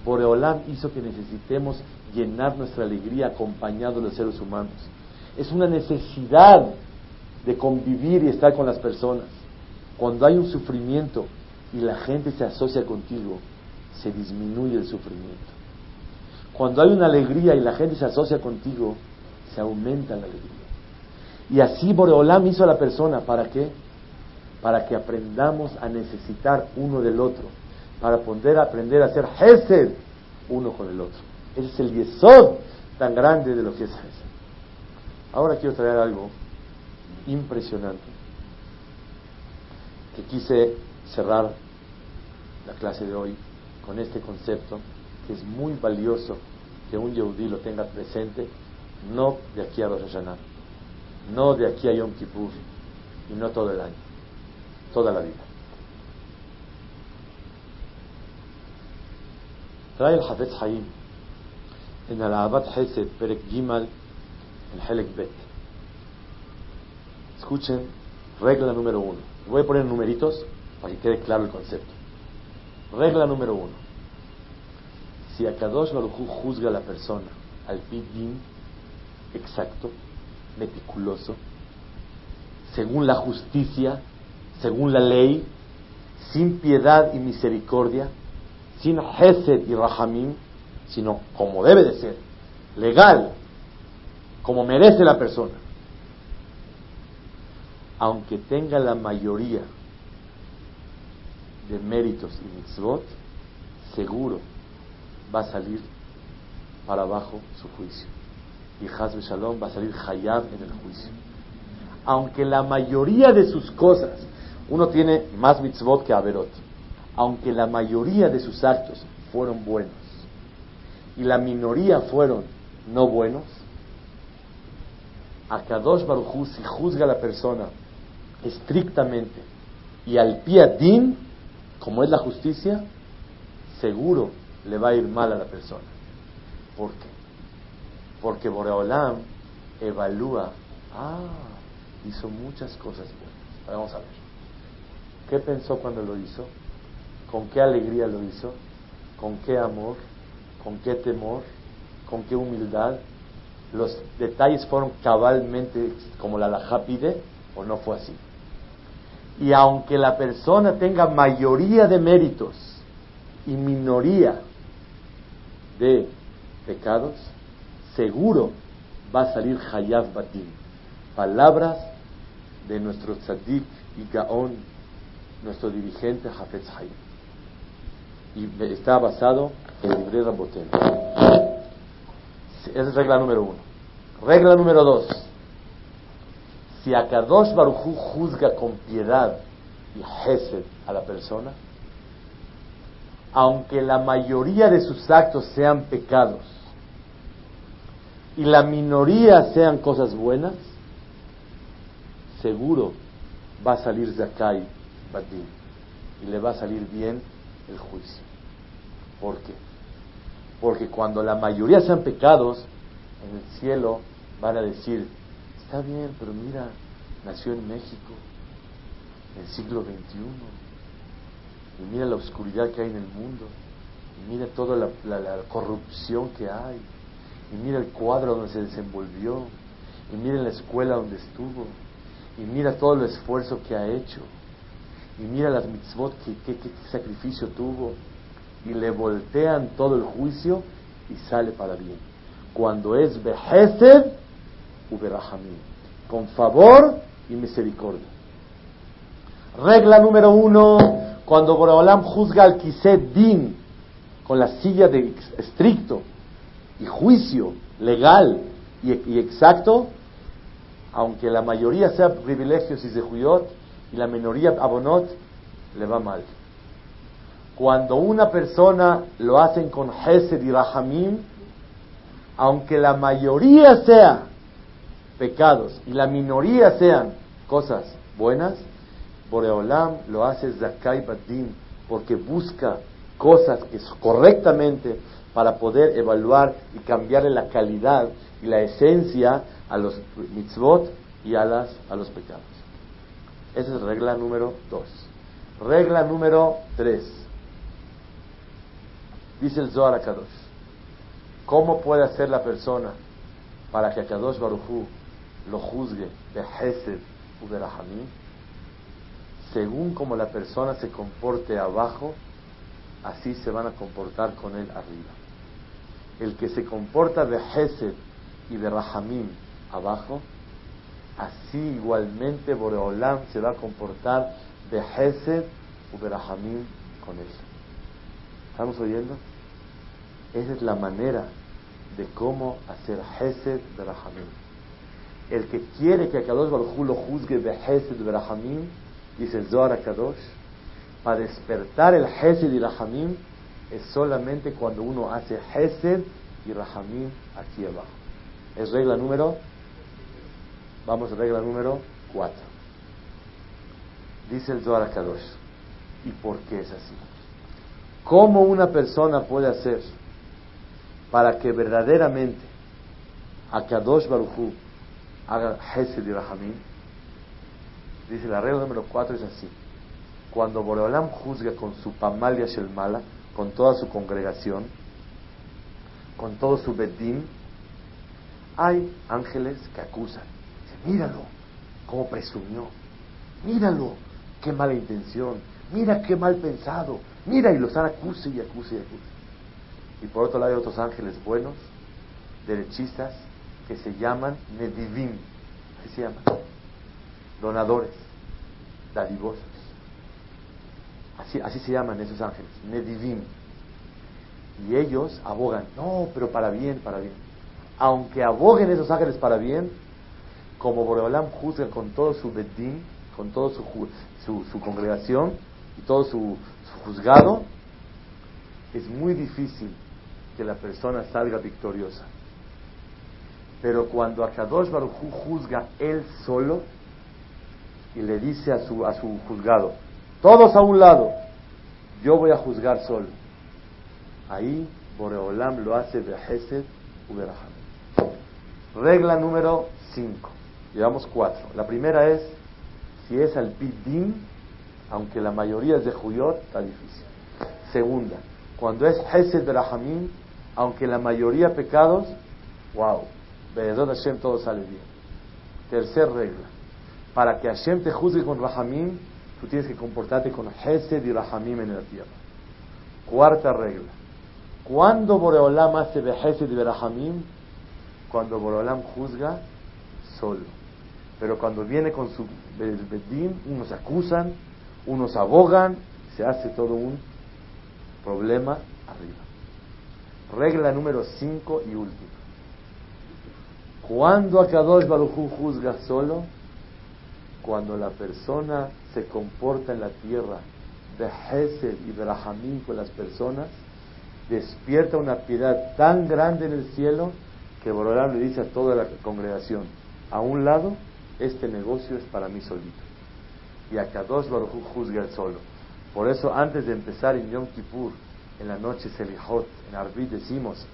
Boreolam hizo que necesitemos llenar nuestra alegría acompañado de los seres humanos. Es una necesidad de convivir y estar con las personas. Cuando hay un sufrimiento y la gente se asocia contigo, se disminuye el sufrimiento. Cuando hay una alegría y la gente se asocia contigo, se aumenta la alegría. Y así Boreolam hizo a la persona, ¿para qué? Para que aprendamos a necesitar uno del otro, para poder aprender a ser Hesed uno con el otro. Ese es el yesod tan grande de lo que es Hesed. Ahora quiero traer algo impresionante que quise cerrar la clase de hoy con este concepto que es muy valioso que un Yehudí lo tenga presente, no de aquí a Rosh Hashanah, no de aquí a Yom Kippur y no todo el año, toda la vida. Trae el Hafez Haim en el Abad Hesed Perek Gimal en Helek Bet. Escuchen, regla número uno. Voy a poner numeritos para que quede claro el concepto. Regla número uno. Si Akadosh Baruj juzga a la persona al pidin exacto, meticuloso, según la justicia, según la ley, sin piedad y misericordia, sin hesed y rahamim, sino como debe de ser, legal, como merece la persona, aunque tenga la mayoría de méritos y mitzvot, seguro va a salir para abajo su juicio. Y Hazbe Shalom va a salir Hayab en el juicio. Aunque la mayoría de sus cosas, uno tiene más mitzvot que Averot, aunque la mayoría de sus actos fueron buenos y la minoría fueron no buenos, a Kadosh Baruj si juzga a la persona estrictamente y al pie din, como es la justicia, seguro le va a ir mal a la persona. ¿Por qué? Porque Boreolam evalúa, ah, hizo muchas cosas buenas. Vamos a ver. ¿Qué pensó cuando lo hizo? ¿Con qué alegría lo hizo? ¿Con qué amor? ¿Con qué temor? ¿Con qué humildad? ¿Los detalles fueron cabalmente como la laja o no fue así? Y aunque la persona tenga mayoría de méritos y minoría de pecados, seguro va a salir Hayab Batim. Palabras de nuestro tzadik y gaon, nuestro dirigente Hafez Hayab. Y está basado en Libre Rabotel. Esa es regla número uno. Regla número dos si Akadosh Baruchu juzga con piedad y Hesed a la persona, aunque la mayoría de sus actos sean pecados y la minoría sean cosas buenas, seguro va a salir Zakai Badim y le va a salir bien el juicio. ¿Por qué? Porque cuando la mayoría sean pecados, en el cielo van a decir, está bien, pero mira, nació en México, en el siglo XXI, y mira la oscuridad que hay en el mundo, y mira toda la, corrupción que hay, y mira el cuadro donde se desenvolvió, y mira la escuela donde estuvo, y mira todo el esfuerzo que ha hecho, y mira las mitzvot, qué sacrificio tuvo, y le voltean todo el juicio y sale para bien. Cuando es vejez uberahamim, con favor y misericordia. Regla número uno, cuando Boreolam juzga al Kiset Din con la silla de estricto y juicio legal y, exacto, aunque la mayoría sea privilegios y de Juyot y la minoría abonot, le va mal. Cuando una persona lo hacen con Hesed y Rahamim, aunque la mayoría sea pecados y la minoría sean cosas buenas, Boreolam lo hace Zakai Badim porque busca cosas que correctamente para poder evaluar y cambiarle la calidad y la esencia a los mitzvot y a, las, a los pecados. Esa es regla número dos. Regla número tres. Dice el Zohar a Kadosh. ¿Cómo puede hacer la persona para que Kadosh Baruchu lo juzgue de Hesed u de Rahamim? Según como la persona se comporte abajo, así se van a comportar con él arriba. El que se comporta de Hesed y de Rahamim abajo, así igualmente Boreolam se va a comportar de Hesed u de Rahamim con él. ¿Estamos oyendo? Esa es la manera de cómo hacer Hesed de Rahamim. El que quiere que Kadosh Baruj lo juzgue de Hesed de Rahamim, dice el Zohar Kadosh, para despertar el Hesed y Rahamim es solamente cuando uno hace Hesed y Rahamim aquí abajo. Es regla número, vamos a regla número 4. Dice el Zohar Kadosh. ¿Y por qué es así? ¿Cómo una persona puede hacer para que verdaderamente Akadosh Baruchu haga Hesed y Rahamim? Dice la regla número 4 es así. Cuando Boreolam juzga con su Pamalia Shelmala, con toda su congregación, con todo su Bedim, hay ángeles que acusan. Míralo, cómo presumió. Míralo, qué mala intención. Mira qué mal pensado. Mira, y los acuse y acuse y acuse. Y por otro lado hay otros ángeles buenos, derechistas, que se llaman Nedivim. Así se llaman. Donadores, dadivosos. Así, así se llaman esos ángeles, Nedivim. Y ellos abogan, no, pero para bien, para bien. Aunque aboguen esos ángeles para bien, como Boreolam juzga con todo su bedim, con toda su, su, congregación y todo su, juzgado, es muy difícil que la persona salga victoriosa. Pero cuando Akadosh Baruj juzga él solo y le dice a su, a su juzgado, todos a un lado, yo voy a juzgar solo. Ahí Boreolam lo hace de Hesed Regla número 5. Llevamos cuatro. La primera es, si es al Pidim, aunque la mayoría es de Juyot, está difícil. Segunda, cuando es Hesed Rahamim, aunque la mayoría pecados, wow, Be'ezot Hashem todo sale bien. Tercer regla, para que Hashem te juzgue con Rahamim, tú tienes que comportarte con Hesed y Rahamim en la tierra. Cuarta regla, cuando Boreolam hace Hesed y Rahamim, cuando Boreolam juzga solo. Pero cuando viene con su Bedim, unos acusan, unos abogan, se hace todo un problema arriba. Regla número 5 y última. Cuando Akadosh Baruchu juzga solo, cuando la persona se comporta en la tierra de Hesed y de con las personas, despierta una piedad tan grande en el cielo que Borolán le dice a toda la congregación, a un lado, este negocio es para mí solito. Y Akadosh Baruchu juzga el solo. Por eso antes de empezar en Yom Kippur, en la noche Selihot, en Arbit decimos,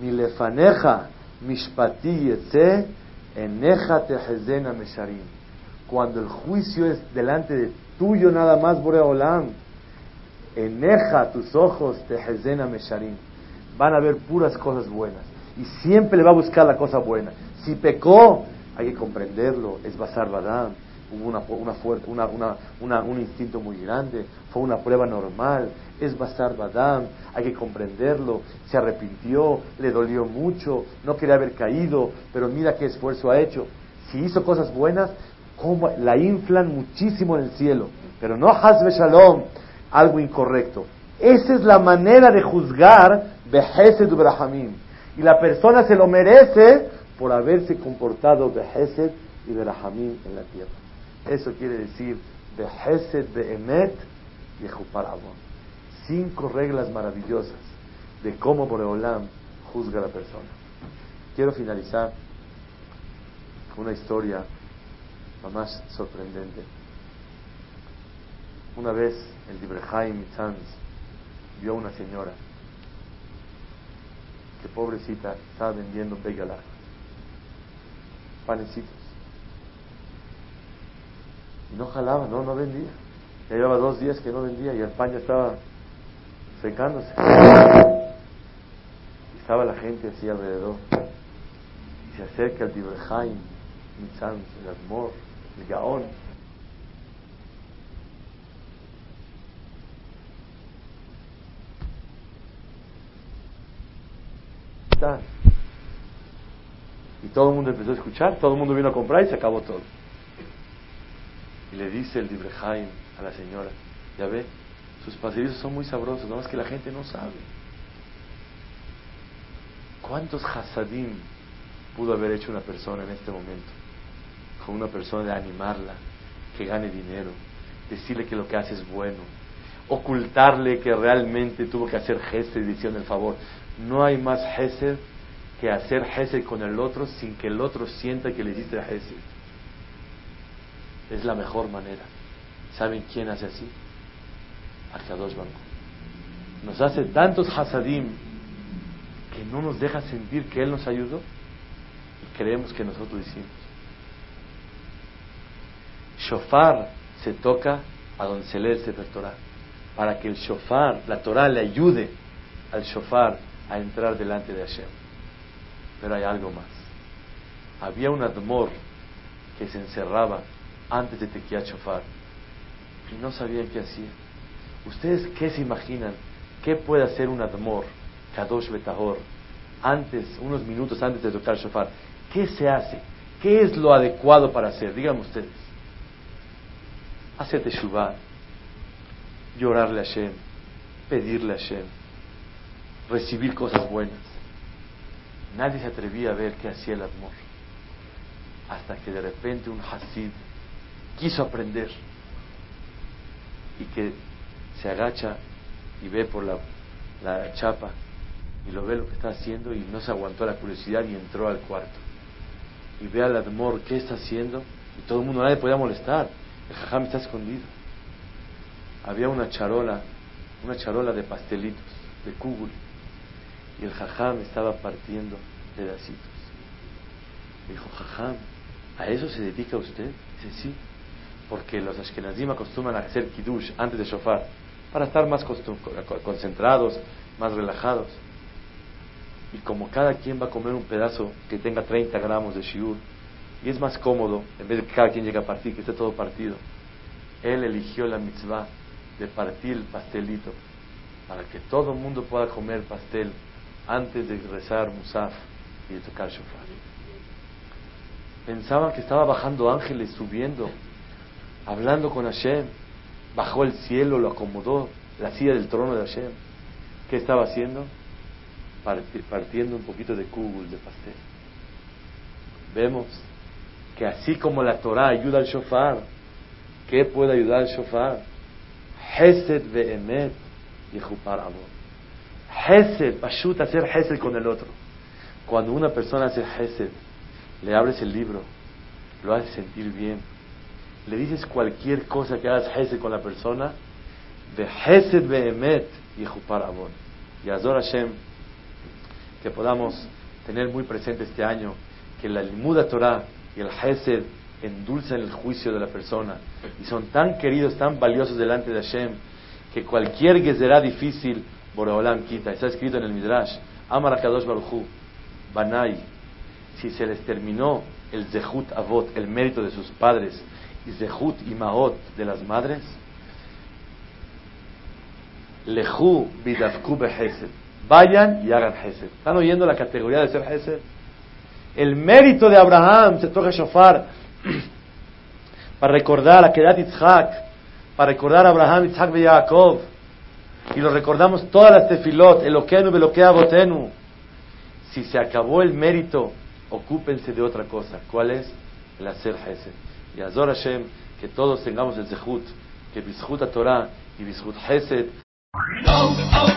mi lefaneja Mishpati yetze eneja tehezena mesharim. Cuando el juicio es delante de tuyo nada más, Boreolam, eneja tus ojos tehezena mesharim. Van a ver puras cosas buenas. Y siempre le va a buscar la cosa buena. Si pecó, hay que comprenderlo. Es Basar Badam hubo una, una, una, una, un instinto muy grande, fue una prueba normal, es Basar Badam, hay que comprenderlo, se arrepintió, le dolió mucho, no quería haber caído, pero mira qué esfuerzo ha hecho. Si hizo cosas buenas, ¿cómo? la inflan muchísimo en el cielo, pero no Hazbe Shalom, algo incorrecto. Esa es la manera de juzgar Behesed Ubrahamim. Y la persona se lo merece por haberse comportado Behesed y Berahamim en la tierra. Eso quiere decir Behesed Behemet y Cinco reglas maravillosas de cómo Boreolam juzga a la persona. Quiero finalizar con una historia más sorprendente. Una vez el Dibrehaim Mitzanz vio a una señora que pobrecita estaba vendiendo begalá, panecitos. Y no jalaba, no, no vendía. Ya llevaba dos días que no vendía y el pan ya estaba secándose. Y estaba la gente así alrededor. Y se acerca el Dibrehaim, Mitzanz, el Admor, el Gaón. Y todo el mundo empezó a escuchar, todo el mundo vino a comprar y se acabó todo. Y le dice el Dibrehaim a la señora, ya ve, sus pastelillos son muy sabrosos, nada más que la gente no sabe. ¿Cuántos hasadim pudo haber hecho una persona en este momento? Con una persona de animarla, que gane dinero, decirle que lo que hace es bueno, ocultarle que realmente tuvo que hacer gesed y decirle el favor. No hay más gesed que hacer gesed con el otro sin que el otro sienta que le hiciste gesed. Es la mejor manera. ¿Saben quién hace así? dos Baruch. Nos hace tantos hasadim que no nos deja sentir que Él nos ayudó y creemos que nosotros hicimos. Shofar se toca a donde se lee el Sefer Torah para que el shofar, la Torah le ayude al shofar a entrar delante de Hashem. Pero hay algo más. Había un admor que se encerraba antes de Tequia Shofar y no sabía qué hacía. ¿Ustedes qué se imaginan? ¿Qué puede hacer un admor, Kadosh Betahor, antes, unos minutos antes de tocar shofar? ¿Qué se hace? ¿Qué es lo adecuado para hacer? Díganme ustedes. Hacer teshuvah, llorarle a Hashem, pedirle a Hashem, recibir cosas buenas. Nadie se atrevía a ver qué hacía el admor. Hasta que de repente un Hasid quiso aprender y que se agacha y ve por la, la chapa y lo ve lo que está haciendo y no se aguantó la curiosidad y entró al cuarto. Y ve al Admor qué está haciendo y todo el mundo, nadie podía molestar. El jajam está escondido. Había una charola, una charola de pastelitos, de kugul, y el jajam estaba partiendo pedacitos. Dijo, jajam, ¿a eso se dedica usted? Dice, sí, porque los ashkenazim acostumbran a hacer kiddush antes de shofar, para estar más concentrados, más relajados. Y como cada quien va a comer un pedazo que tenga 30 gramos de shiur, y es más cómodo, en vez de que cada quien llegue a partir, que esté todo partido, él eligió la mitzvah de partir el pastelito para que todo el mundo pueda comer pastel antes de rezar musaf y de tocar shofar. Pensaban que estaba bajando ángeles, subiendo, hablando con Hashem bajó el cielo, lo acomodó, la silla del trono de Hashem. ¿Qué estaba haciendo? Partiendo un poquito de kugul, de pastel. Vemos que así como la Torah ayuda al shofar, ¿qué puede ayudar al shofar? Hesed ve'emet y amor. Hesed, pashut, hacer hesed con el otro. Cuando una persona hace hesed, le abres el libro, lo hace sentir bien, le dices cualquier cosa que hagas Hesed con la persona, de Hesed Behemet y Jupar Abon. Y Azor Hashem, que podamos tener muy presente este año que la Limuda Torah y el Hesed endulzan el juicio de la persona y son tan queridos, tan valiosos delante de Hashem que cualquier será difícil, Boreolam quita. Está escrito en el Midrash, Amar Akadosh Baruchu, Banai, si se les terminó el Zehut Avot, el mérito de sus padres, y Zehut Imaot de las madres, Lehu Bidavku Behesed. Vayan y hagan Hesed. ¿Están oyendo la categoría de ser Hesed? El mérito de Abraham se toca shofar para recordar a Kedat Yitzhak, para recordar a Abraham, Yitzhak y Jacob. Y lo recordamos todas las tefilot, Eloquenu, Beloquea, Botenu. Si se acabó el mérito, ocúpense de otra cosa. ¿Cuál es? El hacer Hesed. Y Azor Hashem, que todos tengamos el Zehut, que Bizhut a Torah y Bizhut Hesed. Oh, oh,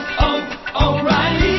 oh,